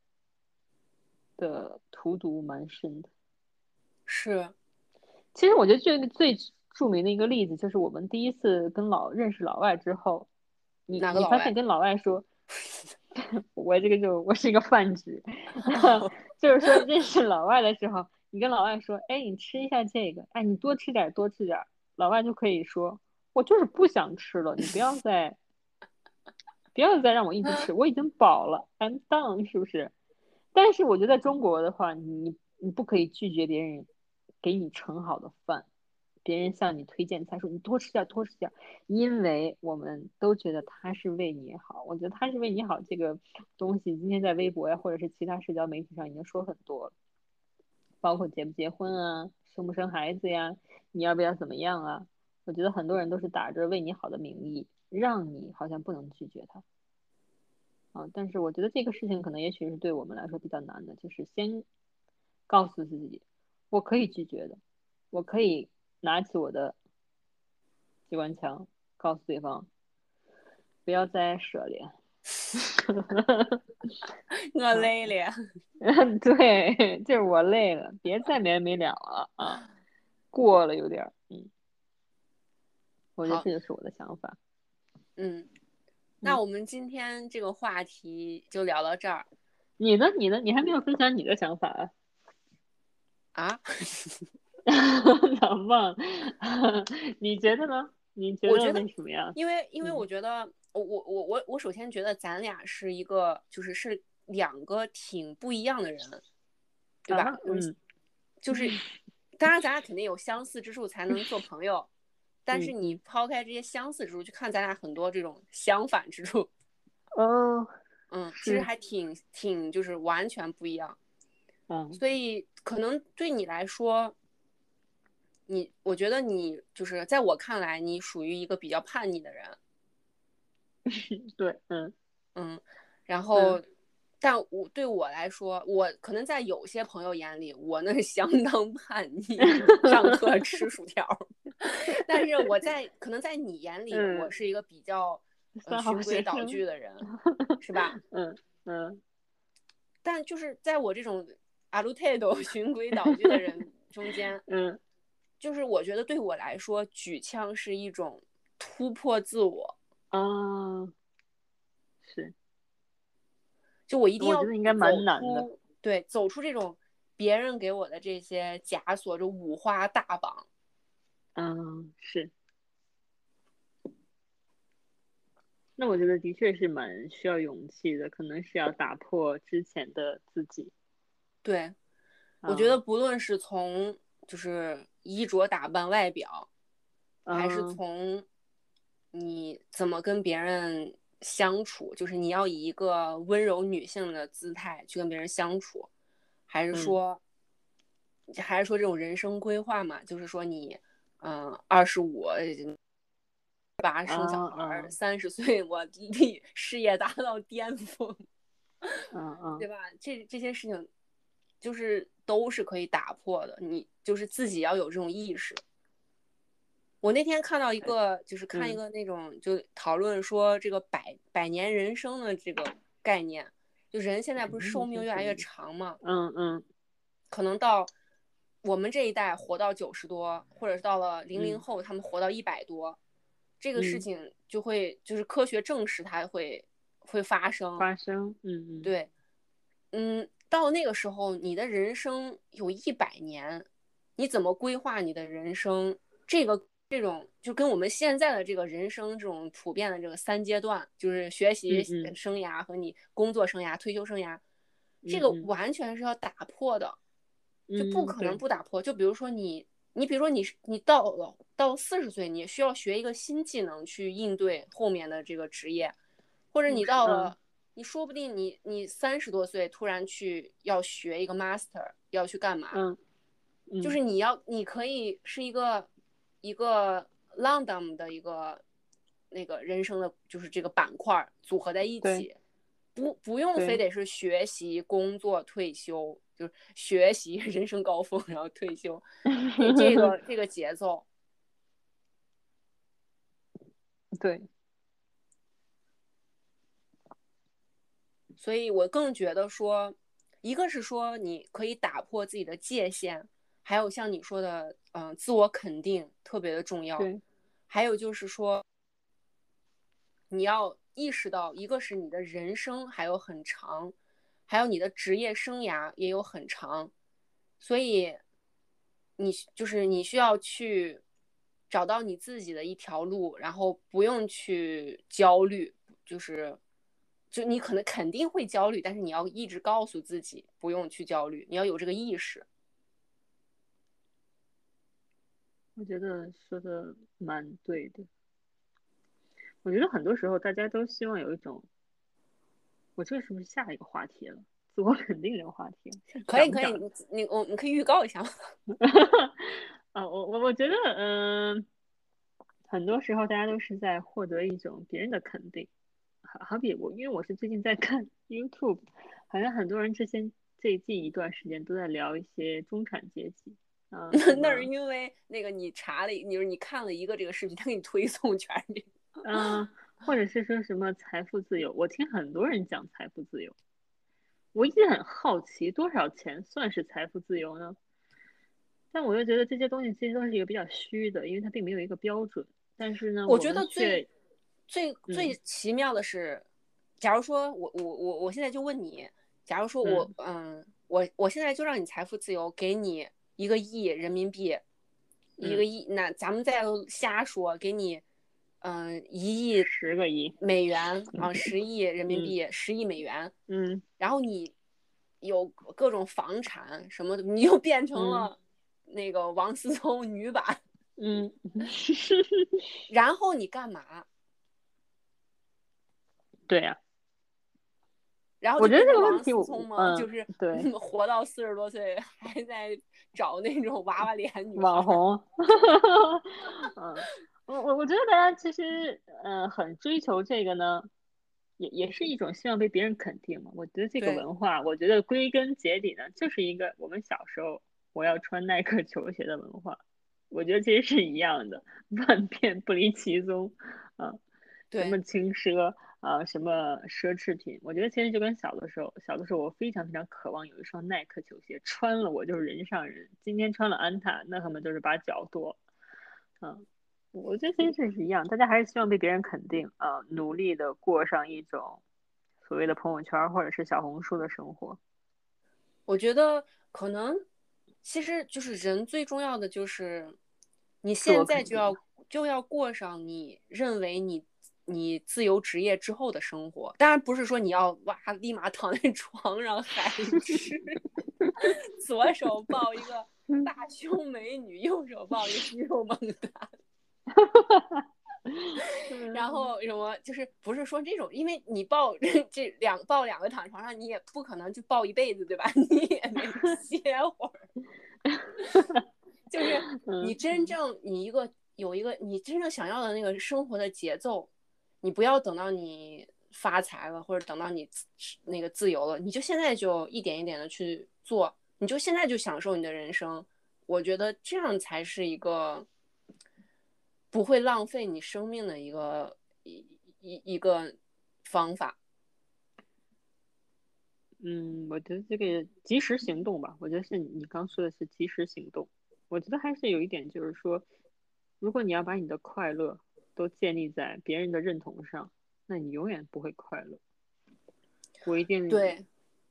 的荼毒蛮深的。是，其实我觉得这个最著名的一个例子就是我们第一次跟老认识老外之后，你发现跟老外说，我这个就我是一个泛指，就是说认识老外的时候，你跟老外说，哎，你吃一下这个，哎，你多吃点儿多吃点儿，老外就可以说，我就是不想吃了，你不要再不要再让我一直吃，我已经饱了，I'm done，是不是？但是我觉得在中国的话，你你不可以拒绝别人给你盛好的饭，别人向你推荐菜，说你多吃点儿，多吃点儿，因为我们都觉得他是为你好。我觉得他是为你好这个东西，今天在微博呀，或者是其他社交媒体上已经说很多了，包括结不结婚啊，生不生孩子呀，你要不要怎么样啊？我觉得很多人都是打着为你好的名义，让你好像不能拒绝他。啊，但是我觉得这个事情可能也许是对我们来说比较难的，就是先告诉自己，我可以拒绝的，我可以拿起我的机关枪，告诉对方，不要再涉猎。我累了。对，就是我累了，别再没完没了了啊，过了有点儿，嗯，我觉得这就是我的想法。嗯，那我们今天这个话题就聊到这儿你呢？你呢？你还没有分享你的想法啊？啊。老忘，你觉得呢？你觉得我觉得为什么呀？因为因为嗯我觉得，我我我我我首先觉得咱俩是一个，就是是两个挺不一样的人，对吧？啊嗯，就是，当然咱俩肯定有相似之处才能做朋友，但是嗯。你抛开这些相似之处，去看咱俩很多这种相反之处，哦，嗯，其实还挺挺就是完全不一样。嗯。所以可能对你来说，你我觉得你就是在我看来，你属于一个比较叛逆的人，对，嗯。嗯，然后，但我对我来说，我可能在有些朋友眼里，我那是相当叛逆，上课吃薯条儿，但是我在可能在你眼里，我嗯是一个比较呃循规蹈矩的人，是吧？嗯嗯但就是在我这种阿鲁泰斗 循规蹈矩的人中间，嗯就是我觉得对我来说，举枪是一种突破自我，啊，是，就我一定要我觉得应该蛮难的，对，走出这种别人给我的这些枷锁，就五花大绑。嗯是。那我觉得的确是蛮需要勇气的，可能是要打破之前的自己。对，我觉得嗯不论是从就是衣着打扮、外表，还是嗯从你怎么跟别人相处，就是你要以一个温柔女性的姿态去跟别人相处，还是嗯说，还是说这种人生规划嘛？就是说你，嗯，二十五。八生小啊孩三十岁我立事业达到巅峰，嗯嗯对吧？这这些事情就是都是可以打破的，你就是自己要有这种意识。我那天看到一个，就是看一嗯个那种就讨论说这个百百年人生的这个概念，就人现在不是嗯寿命越来越长嘛，嗯嗯可能到我们这一代活到九十多，或者是到了零零嗯。后他们活到一百多，这个事嗯。情就会就是科学证实它会会发生。发生，嗯嗯，对，嗯，到那个时候，你的人生有一百年，你怎么规划你的人生？这个这种就跟我们现在的这个人生这种普遍的这个三阶段，就是学习生涯和你工作生涯、退休生涯，这个完全是要打破的，就不嗯可能不打破。就比如说你，你比如说你是你到了到四十岁，你需要学一个新技能去应对后面的这个职业，或者你到嗯了，你说不定你你三十多岁突然去要学一个 master，要去干嘛？嗯。嗯就是。你要，你可以是一个一个 random 的一个那个人生的，就是这个板块儿组合在一起，不不用非得是学习、工作、退休，就是学习 人生高峰，然后退休，这个这个节奏。对，所以我更觉得说，一个是说你可以打破自己的界限，还有像你说的，嗯、自我肯定特别的重要。对，还有就是说，你要意识到，一个是你的人生还有很长，还有你的职业生涯也有很长，所以你就是你需要去找到你自己的一条路，然后不用去焦虑，就是就你可能肯定会焦虑，但是你要一直告诉自己不用去焦虑，你要有这个意识。我觉得说的蛮对的。我觉得很多时候大家都希望有一种，我这是不是下一个话题了？自我肯定这个话题，可以可以，你你我你可以预告一下吗？啊，我我我觉得，嗯、很多时候大家都是在获得一种别人的肯定，好好比我，因为我是最近在看 YouTube，好像很多人之前最近一段时间都在聊一些中产阶级，啊、那是因为那个你查了，你说你看了一个这个视频，他给你推送全是这个。嗯，或者是说什么财富自由，我听很多人讲财富自由，我一直很好奇，多少钱算是财富自由呢？但我又觉得这些东西其实都是一个比较虚的，因为它并没有一个标准。但是呢，我觉得最最最奇妙的是，假如说我我我我现在就问你，假如说我嗯我我现在就让你财富自由，给你一个亿人民币，一个嗯亿，那咱们再瞎说，给你嗯一亿十个亿，美元啊，十亿人民嗯币，十亿美元，嗯然后你有各种房产什么的，你又变成嗯了那个王思聪女版，嗯，然后你干嘛？对呀、然后我觉得这个问题我就是对 活到四十多岁还在找那种娃娃脸女网。红，嗯，我我我觉得大家其实呃很追求这个呢，也也是一种希望被别人肯定嘛。我觉得这个文化，我觉得归根结底呢，就是一个我们小时候我要穿耐克球鞋的文化，我觉得其实是一样的，万变不离其宗，啊，什么轻奢啊，什么奢侈品，我觉得其实就跟小的时候，小的时候我非常非常渴望有一双耐克球鞋，穿了我就是人上人。今天穿了安踏，那他们就是把脚剁。嗯，我觉得其实这是一样，大家还是希望被别人肯定啊，努力的过上一种所谓的朋友圈或者是小红书的生活。我觉得可能其实就是人最重要的就是你现在就要就要过上你认为你你自由职业之后的生活。当然不是说你要哇立马躺在 床上海吃，左手抱一个大胸美女，右手抱一个肌 肉猛男。然后什么就是不是说这种，因为你抱 这两抱两个躺床上，你也不可能就抱一辈子，对吧？你也没歇会儿。就是你嗯真正你一个有一个你真正想要的那个生活的节奏，你不要等到你发财了，或者等到你那个自由了，你就现在就一点一点的去做，你就现在就享受你的人生。我觉得这样才是一个不会浪费你生命的一个一一一个方法。嗯，我觉得这个及时行动吧，我觉得是你你刚说的是及时行动。我觉得还是有一点，就是说，如果你要把你的快乐都建立在别人的认同上，那你永远不会快乐。我一定对，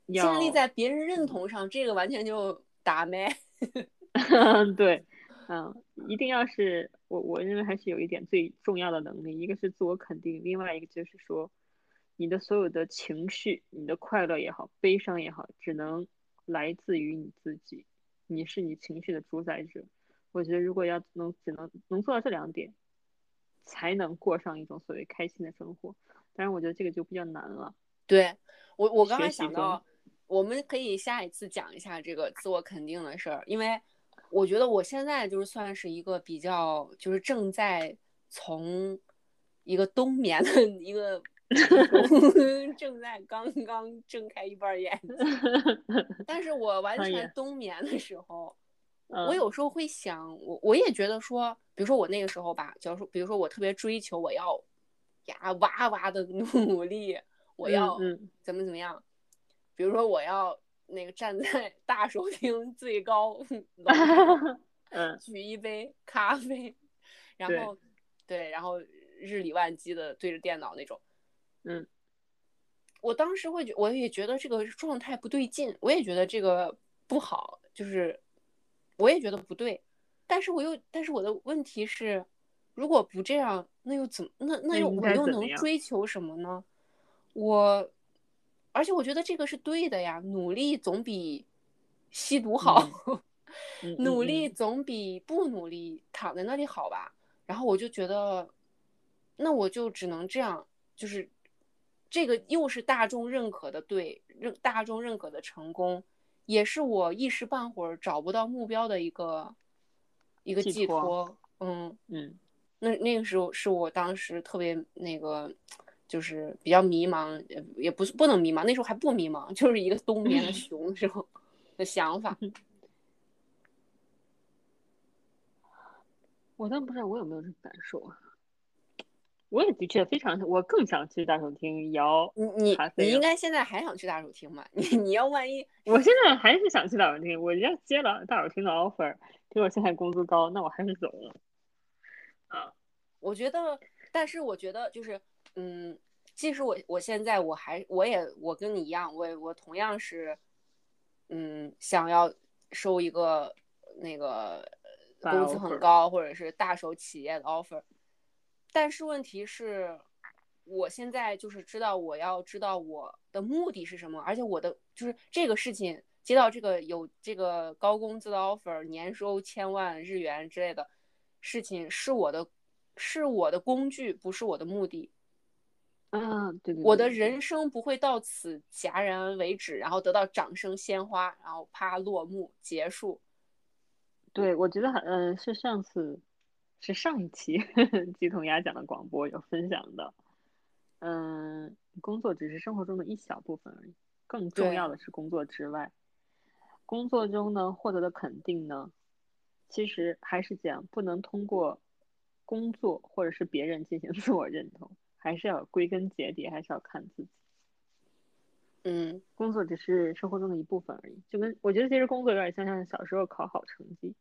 要建立在别人认同上，这个完全就打咩。对，嗯，一定要是我我认为还是有一点最重要的能力，一个是自我肯定，另外一个就是说，你的所有的情绪，你的快乐也好，悲伤也好，只能来自于你自己，你是你情绪的主宰者。我觉得如果要能只能能做到这两点，才能过上一种所谓开心的生活。当然，我觉得这个就比较难了。对我，我刚才想到，我们可以下一次讲一下这个自我肯定的事儿，因为我觉得我现在就是算是一个比较，就是正在从一个冬眠的一个 正在刚刚睁开一半眼睛，但是我完全冬眠的时候，嗯。我有时候会想，我我也觉得说，比如说我那个时候吧，假如说，比如说我特别追求我要呀哇哇的 努力，我要嗯。怎么怎么样，比如说我要那个站在 大手厅最高楼 嗯举一杯咖啡，然后对，然后日理万机的对着电脑那种。嗯，我当时会觉，我也觉得这个状态不对劲，我也觉得这个不好，就是我也觉得不对，但是我又，但是我的问题是，如果不这样，那又怎么？那那又我又能追求什么呢？我，而且我觉得这个是对的呀，努力总比吸毒好。嗯努嗯力总比不努力躺在那里好吧？然后我就觉得，那我就只能这样，就是这个又是大众认可的对，认大众认可的成功，也是我一时半会儿找不到目标的一个一个寄托。嗯，嗯那那个时候是我当时特别那个，就是比较迷茫，也也不是不能迷茫，那时候还不迷茫，就是一个冬眠的熊的时候的想法。我倒不知道我有没有这种感受啊。我也的确非常，我更想去大手厅摇。你你你应该现在还想去大手厅吧？你你要万一我现在还是想去大手厅，我要接了大手厅的 offer，比我现在工资高，那我还是走了。啊，我觉得，但是我觉得就是，嗯，即使我我现在我还我也我跟你一样，我也我同样是，嗯，想要收一个那个大工资很高或者是大手企业的 offer，但是问题是，我现在就是知道我要知道我的目的是什么，而且我的就是这个事情接到这个有这个高工资的 offer，年收千万日元之类的事情是我的是我的工具，不是我的目的。啊，对对，我的人生不会到此戛然为止，然后得到掌声鲜花，然后啪落幕结束。对，我觉得很，嗯、是上次，是上一期鸡同鸭讲的广播有分享的，嗯，工作只是生活中的一小部分而已，更重要的是工作之外，工作中呢获得的肯定呢，其实还是讲不能通过工作或者是别人进行自我认同，还是要归根结底还是要看自己。嗯，工作只是生活中的一部分而已，就跟我觉得其实工作有点像像小时候考好成绩。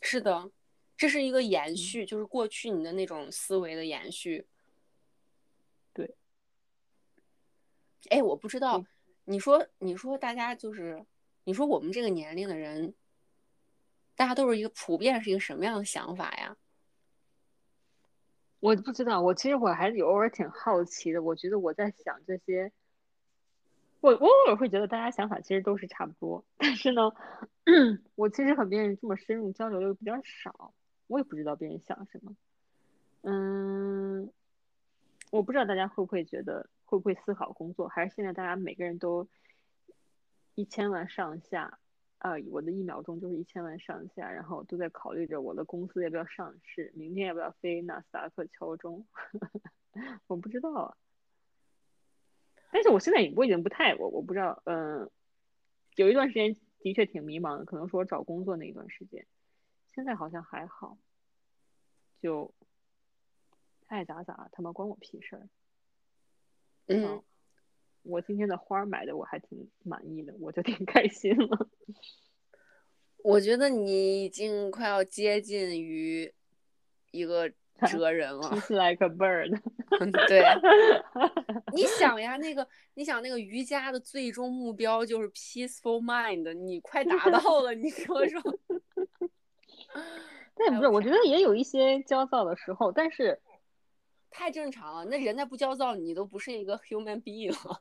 是的，这是一个嗯延续，就是过去你的那种思维的延续。对。哎，我不知道对，你说你说大家就是，你说我们这个年龄的人，大家都是一个普遍是一个什么样的想法呀？我不知道，我其实我还是有偶尔挺好奇的。我觉得我在想这些，我我偶尔会觉得大家想法其实都是差不多，但是呢，我其实和别人这么深入交流又比较少，我也不知道别人想什么。嗯，我不知道大家会不会觉得会不会思考工作，还是现在大家每个人都一千万上下，啊，我的一秒钟就是一千万上下，然后都在考虑着我的公司要不要上市，明天要不要飞纳斯达克敲钟，我不知道啊。但是我现在也我已经不太我我不知道，嗯，有一段时间的确挺迷茫的，可能是我找工作那一段时间，现在好像还好，就爱咋咋，他妈关我屁事儿。嗯哦，我今天的花儿买的我还挺满意的，我就挺开心了。我觉得你已经快要接近于一个哲人了。Like a bird。嗯对，你想呀，那个你想那个瑜伽的最终目标就是 peaceful mind，你快达到了，你说说？但也不是，我觉得也有一些焦躁的时候，但是太正常了，那人家不焦躁，你都不是一个 human being 了。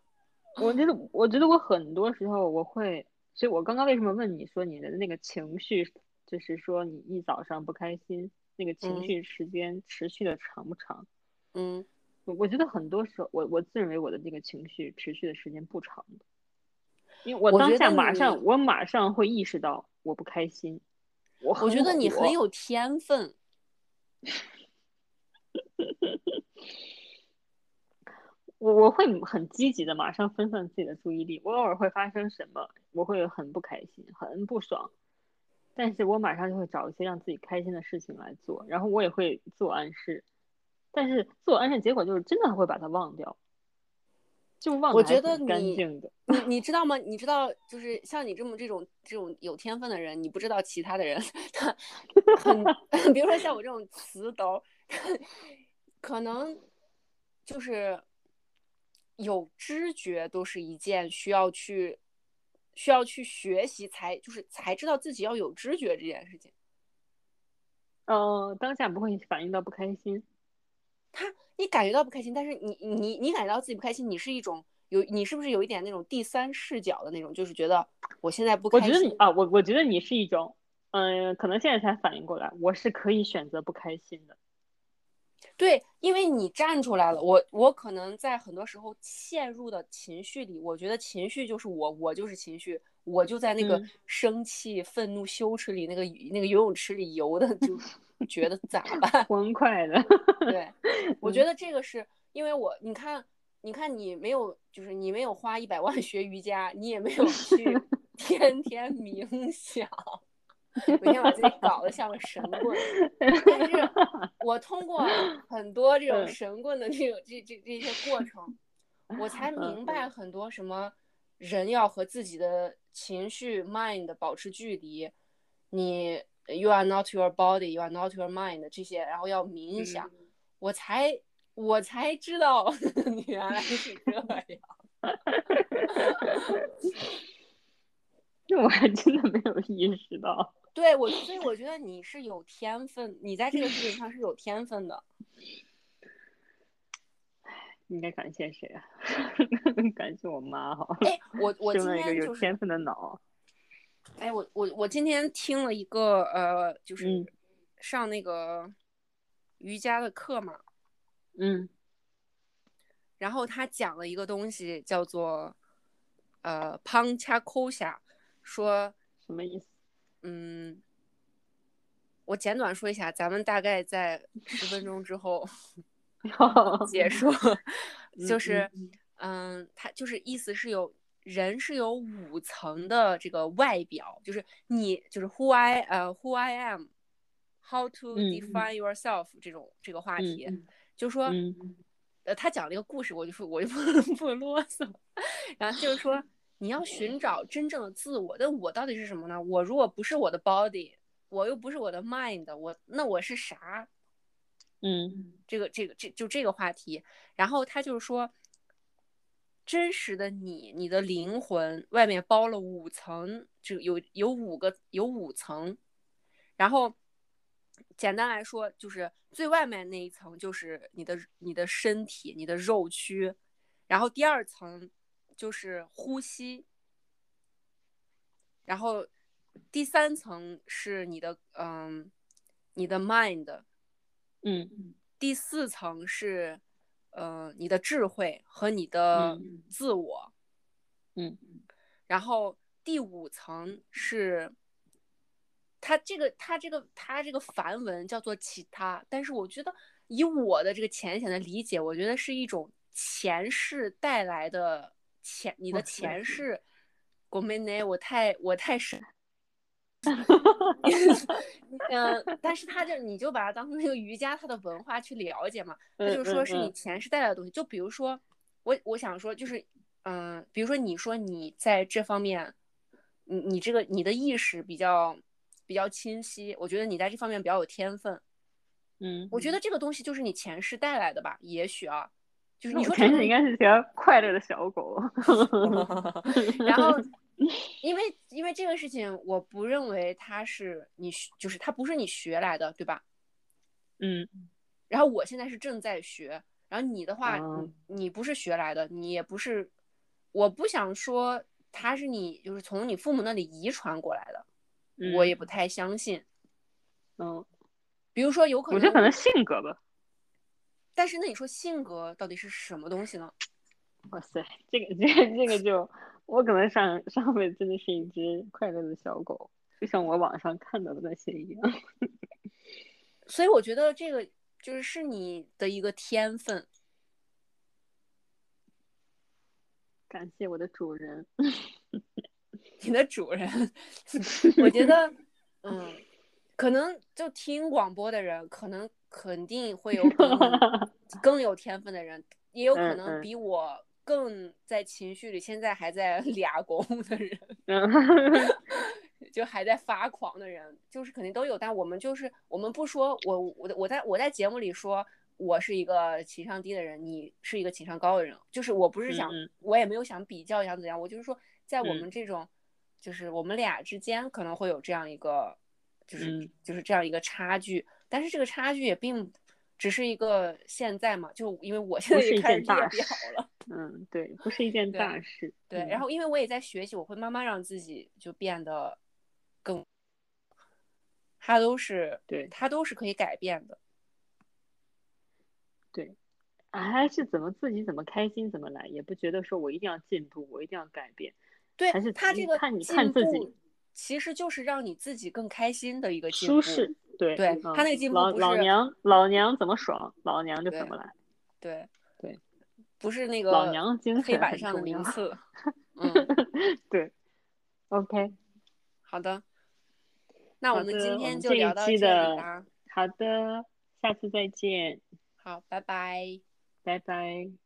我觉得，我觉得我很多时候我会，所以我刚刚为什么问你说你的那个情绪，就是说你一早上不开心，那个情嗯绪时间持续的长不长？嗯我我觉得很多时候，我我自认为我的这个情绪持续的时间不长的，因为我当下马上我马上会意识到我不开心，我我觉得你很有天分。我我会很积极的马上分散自己的注意力，我偶尔会发生什么，我会很不开心，很不爽，但是我马上就会找一些让自己开心的事情来做，然后我也会自我暗示，但是自我暗示结果就是真的会把它忘掉，就忘我觉得你你你知道吗？你知道，就是像你这么这种这种有天分的人，你不知道其他的人，他很，比如说像我这种词斗，可能就是有知觉，都是一件需要去需要去学习才就是才知道自己要有知觉这件事情。呃，当下不会反应到不开心，他你感觉到不开心，但是你你你感觉到自己不开心，你是一种有你是不是有一点那种第三视角的那种，就是觉得我现在不开心，我觉得你啊，我我觉得你是一种，嗯、可能现在才反应过来，我是可以选择不开心的。对，因为你站出来了，我我可能在很多时候陷入的情绪里，我觉得情绪就是我，我就是情绪，我就在那个嗯。生气、愤怒、羞耻里那个那个游泳池里游的，就 觉得咋办？欢快的，对，我觉得这个是因为我，你看，你看你没有，就是你没有花一百万学瑜伽，你也没有去 天天冥想，每天把自己搞得像个神棍。但是我通过很多这种嗯神棍的这种这这这些过程，我才嗯明白很多什么人要和自己的情绪 mind 保持距离，你 you are not your body, you are not your mind 这些，然后要冥想，我才我才知道你 原来是这样。这 我还真的没有意识到。对我，所以我觉得你是有天分，你在这个事情上是有天分的。应该感谢谁啊？感谢我妈哈，哎，我我今天就是有天分的脑。哎，我我我今天听了一个呃，就是嗯上那个瑜伽的课嘛，嗯然后他讲了一个东西叫做呃 panchakosa，说什么意思？嗯，我简短说一下，咱们大概在十分钟之后 结束，就嗯是嗯，他就是意思是有人是有五层的这个外表，就是你就是 who I 呃 who I am。How to 嗯 define yourself 这种这个话题，嗯。就说，嗯。呃，他讲了一个故事，我就说我就不 不啰嗦，然后就是说你要寻找真正的自我，但我到底是什么呢？我如果不是我的 body，我又不是我的 mind，我那我是啥？嗯这个这个这就这个话题，然后他就是说，真实的你，你的灵魂外面包了五层，就有有五个有五层，然后简单来说，就是最外面那一层就是你的你的身体，你的肉躯，然后第二层就是呼吸，然后第三层是你的嗯你的 mind。嗯。第四层是，呃，你的智慧和你的嗯。自我，嗯。然后第五层是，它这个它这个它这个梵文叫做其他，但是我觉得以我的这个浅显的理解，我觉得是一种前世带来的前你的前世，国美内我太我太深。嗯，但是他就你就把它当成那个瑜伽它的文化去了解嘛，他就说是你前世带来的东西。就比如说，我我想说就是，嗯、比如说你说你在这方面，你你这个你的意识比较比较清晰，我觉得你在这方面比较有天分。嗯，我觉得这个东西就是你前世带来的吧，也许啊，就是你说这个前世应该是条快乐的小狗。然后，因为因为这个事情，我不认为它是你，就是它不是你学来的，对吧？嗯然后我现在是正在学，然后你的话，你不是学来的，你也不是，我不想说它是你就是从你父母那里遗传过来的，我也不太相信。嗯，比如说有可能，我觉得可能性格吧。但是那你说性格到底是什么东西呢？哇塞，这个这个这个就，我可能上上辈子真的是一只快乐的小狗，就像我网上看到的那些一样。所以我觉得这个就是是你的一个天分。感谢我的主人。你的主人，我觉得，嗯，可能就听广播的人，可能肯定会有比 更有天分的人，也有可能比我更在情绪里，现在还在 俩工的人，嗯，就还在发狂的人，就是肯定都有。但我们就是我们不说，我我我在我在节目里说。我是一个情商低的人，你是一个情商高的人，就是我不是想，我也没有想比较想怎样，我就是说，在我嗯们这种，就是我们俩之间可能会有这样一个，就是、嗯就是这样一个差距，但是这个差距也并只是一个现在嘛，就因为我现不是一在也开始件大列表事了，嗯，对，不是一件大事。对，嗯然后因为我也在学习，我会慢慢让自己就变得更，它都是对它都是可以改变的。对，还是怎么自己怎么开心怎么来，也不觉得说我一定要进步，我一定要改变。对还是他这个看你看自己步，其实就是让你自己更开心的一个进步。舒适，对对嗯他那个进步老不是老娘老娘怎么爽，老娘就怎么来。对对，不是那个老娘精神黑板上的名次。嗯，对，OK，好的。那我们今天就聊到这里的吧。好的，下次再见，好，拜拜。拜拜。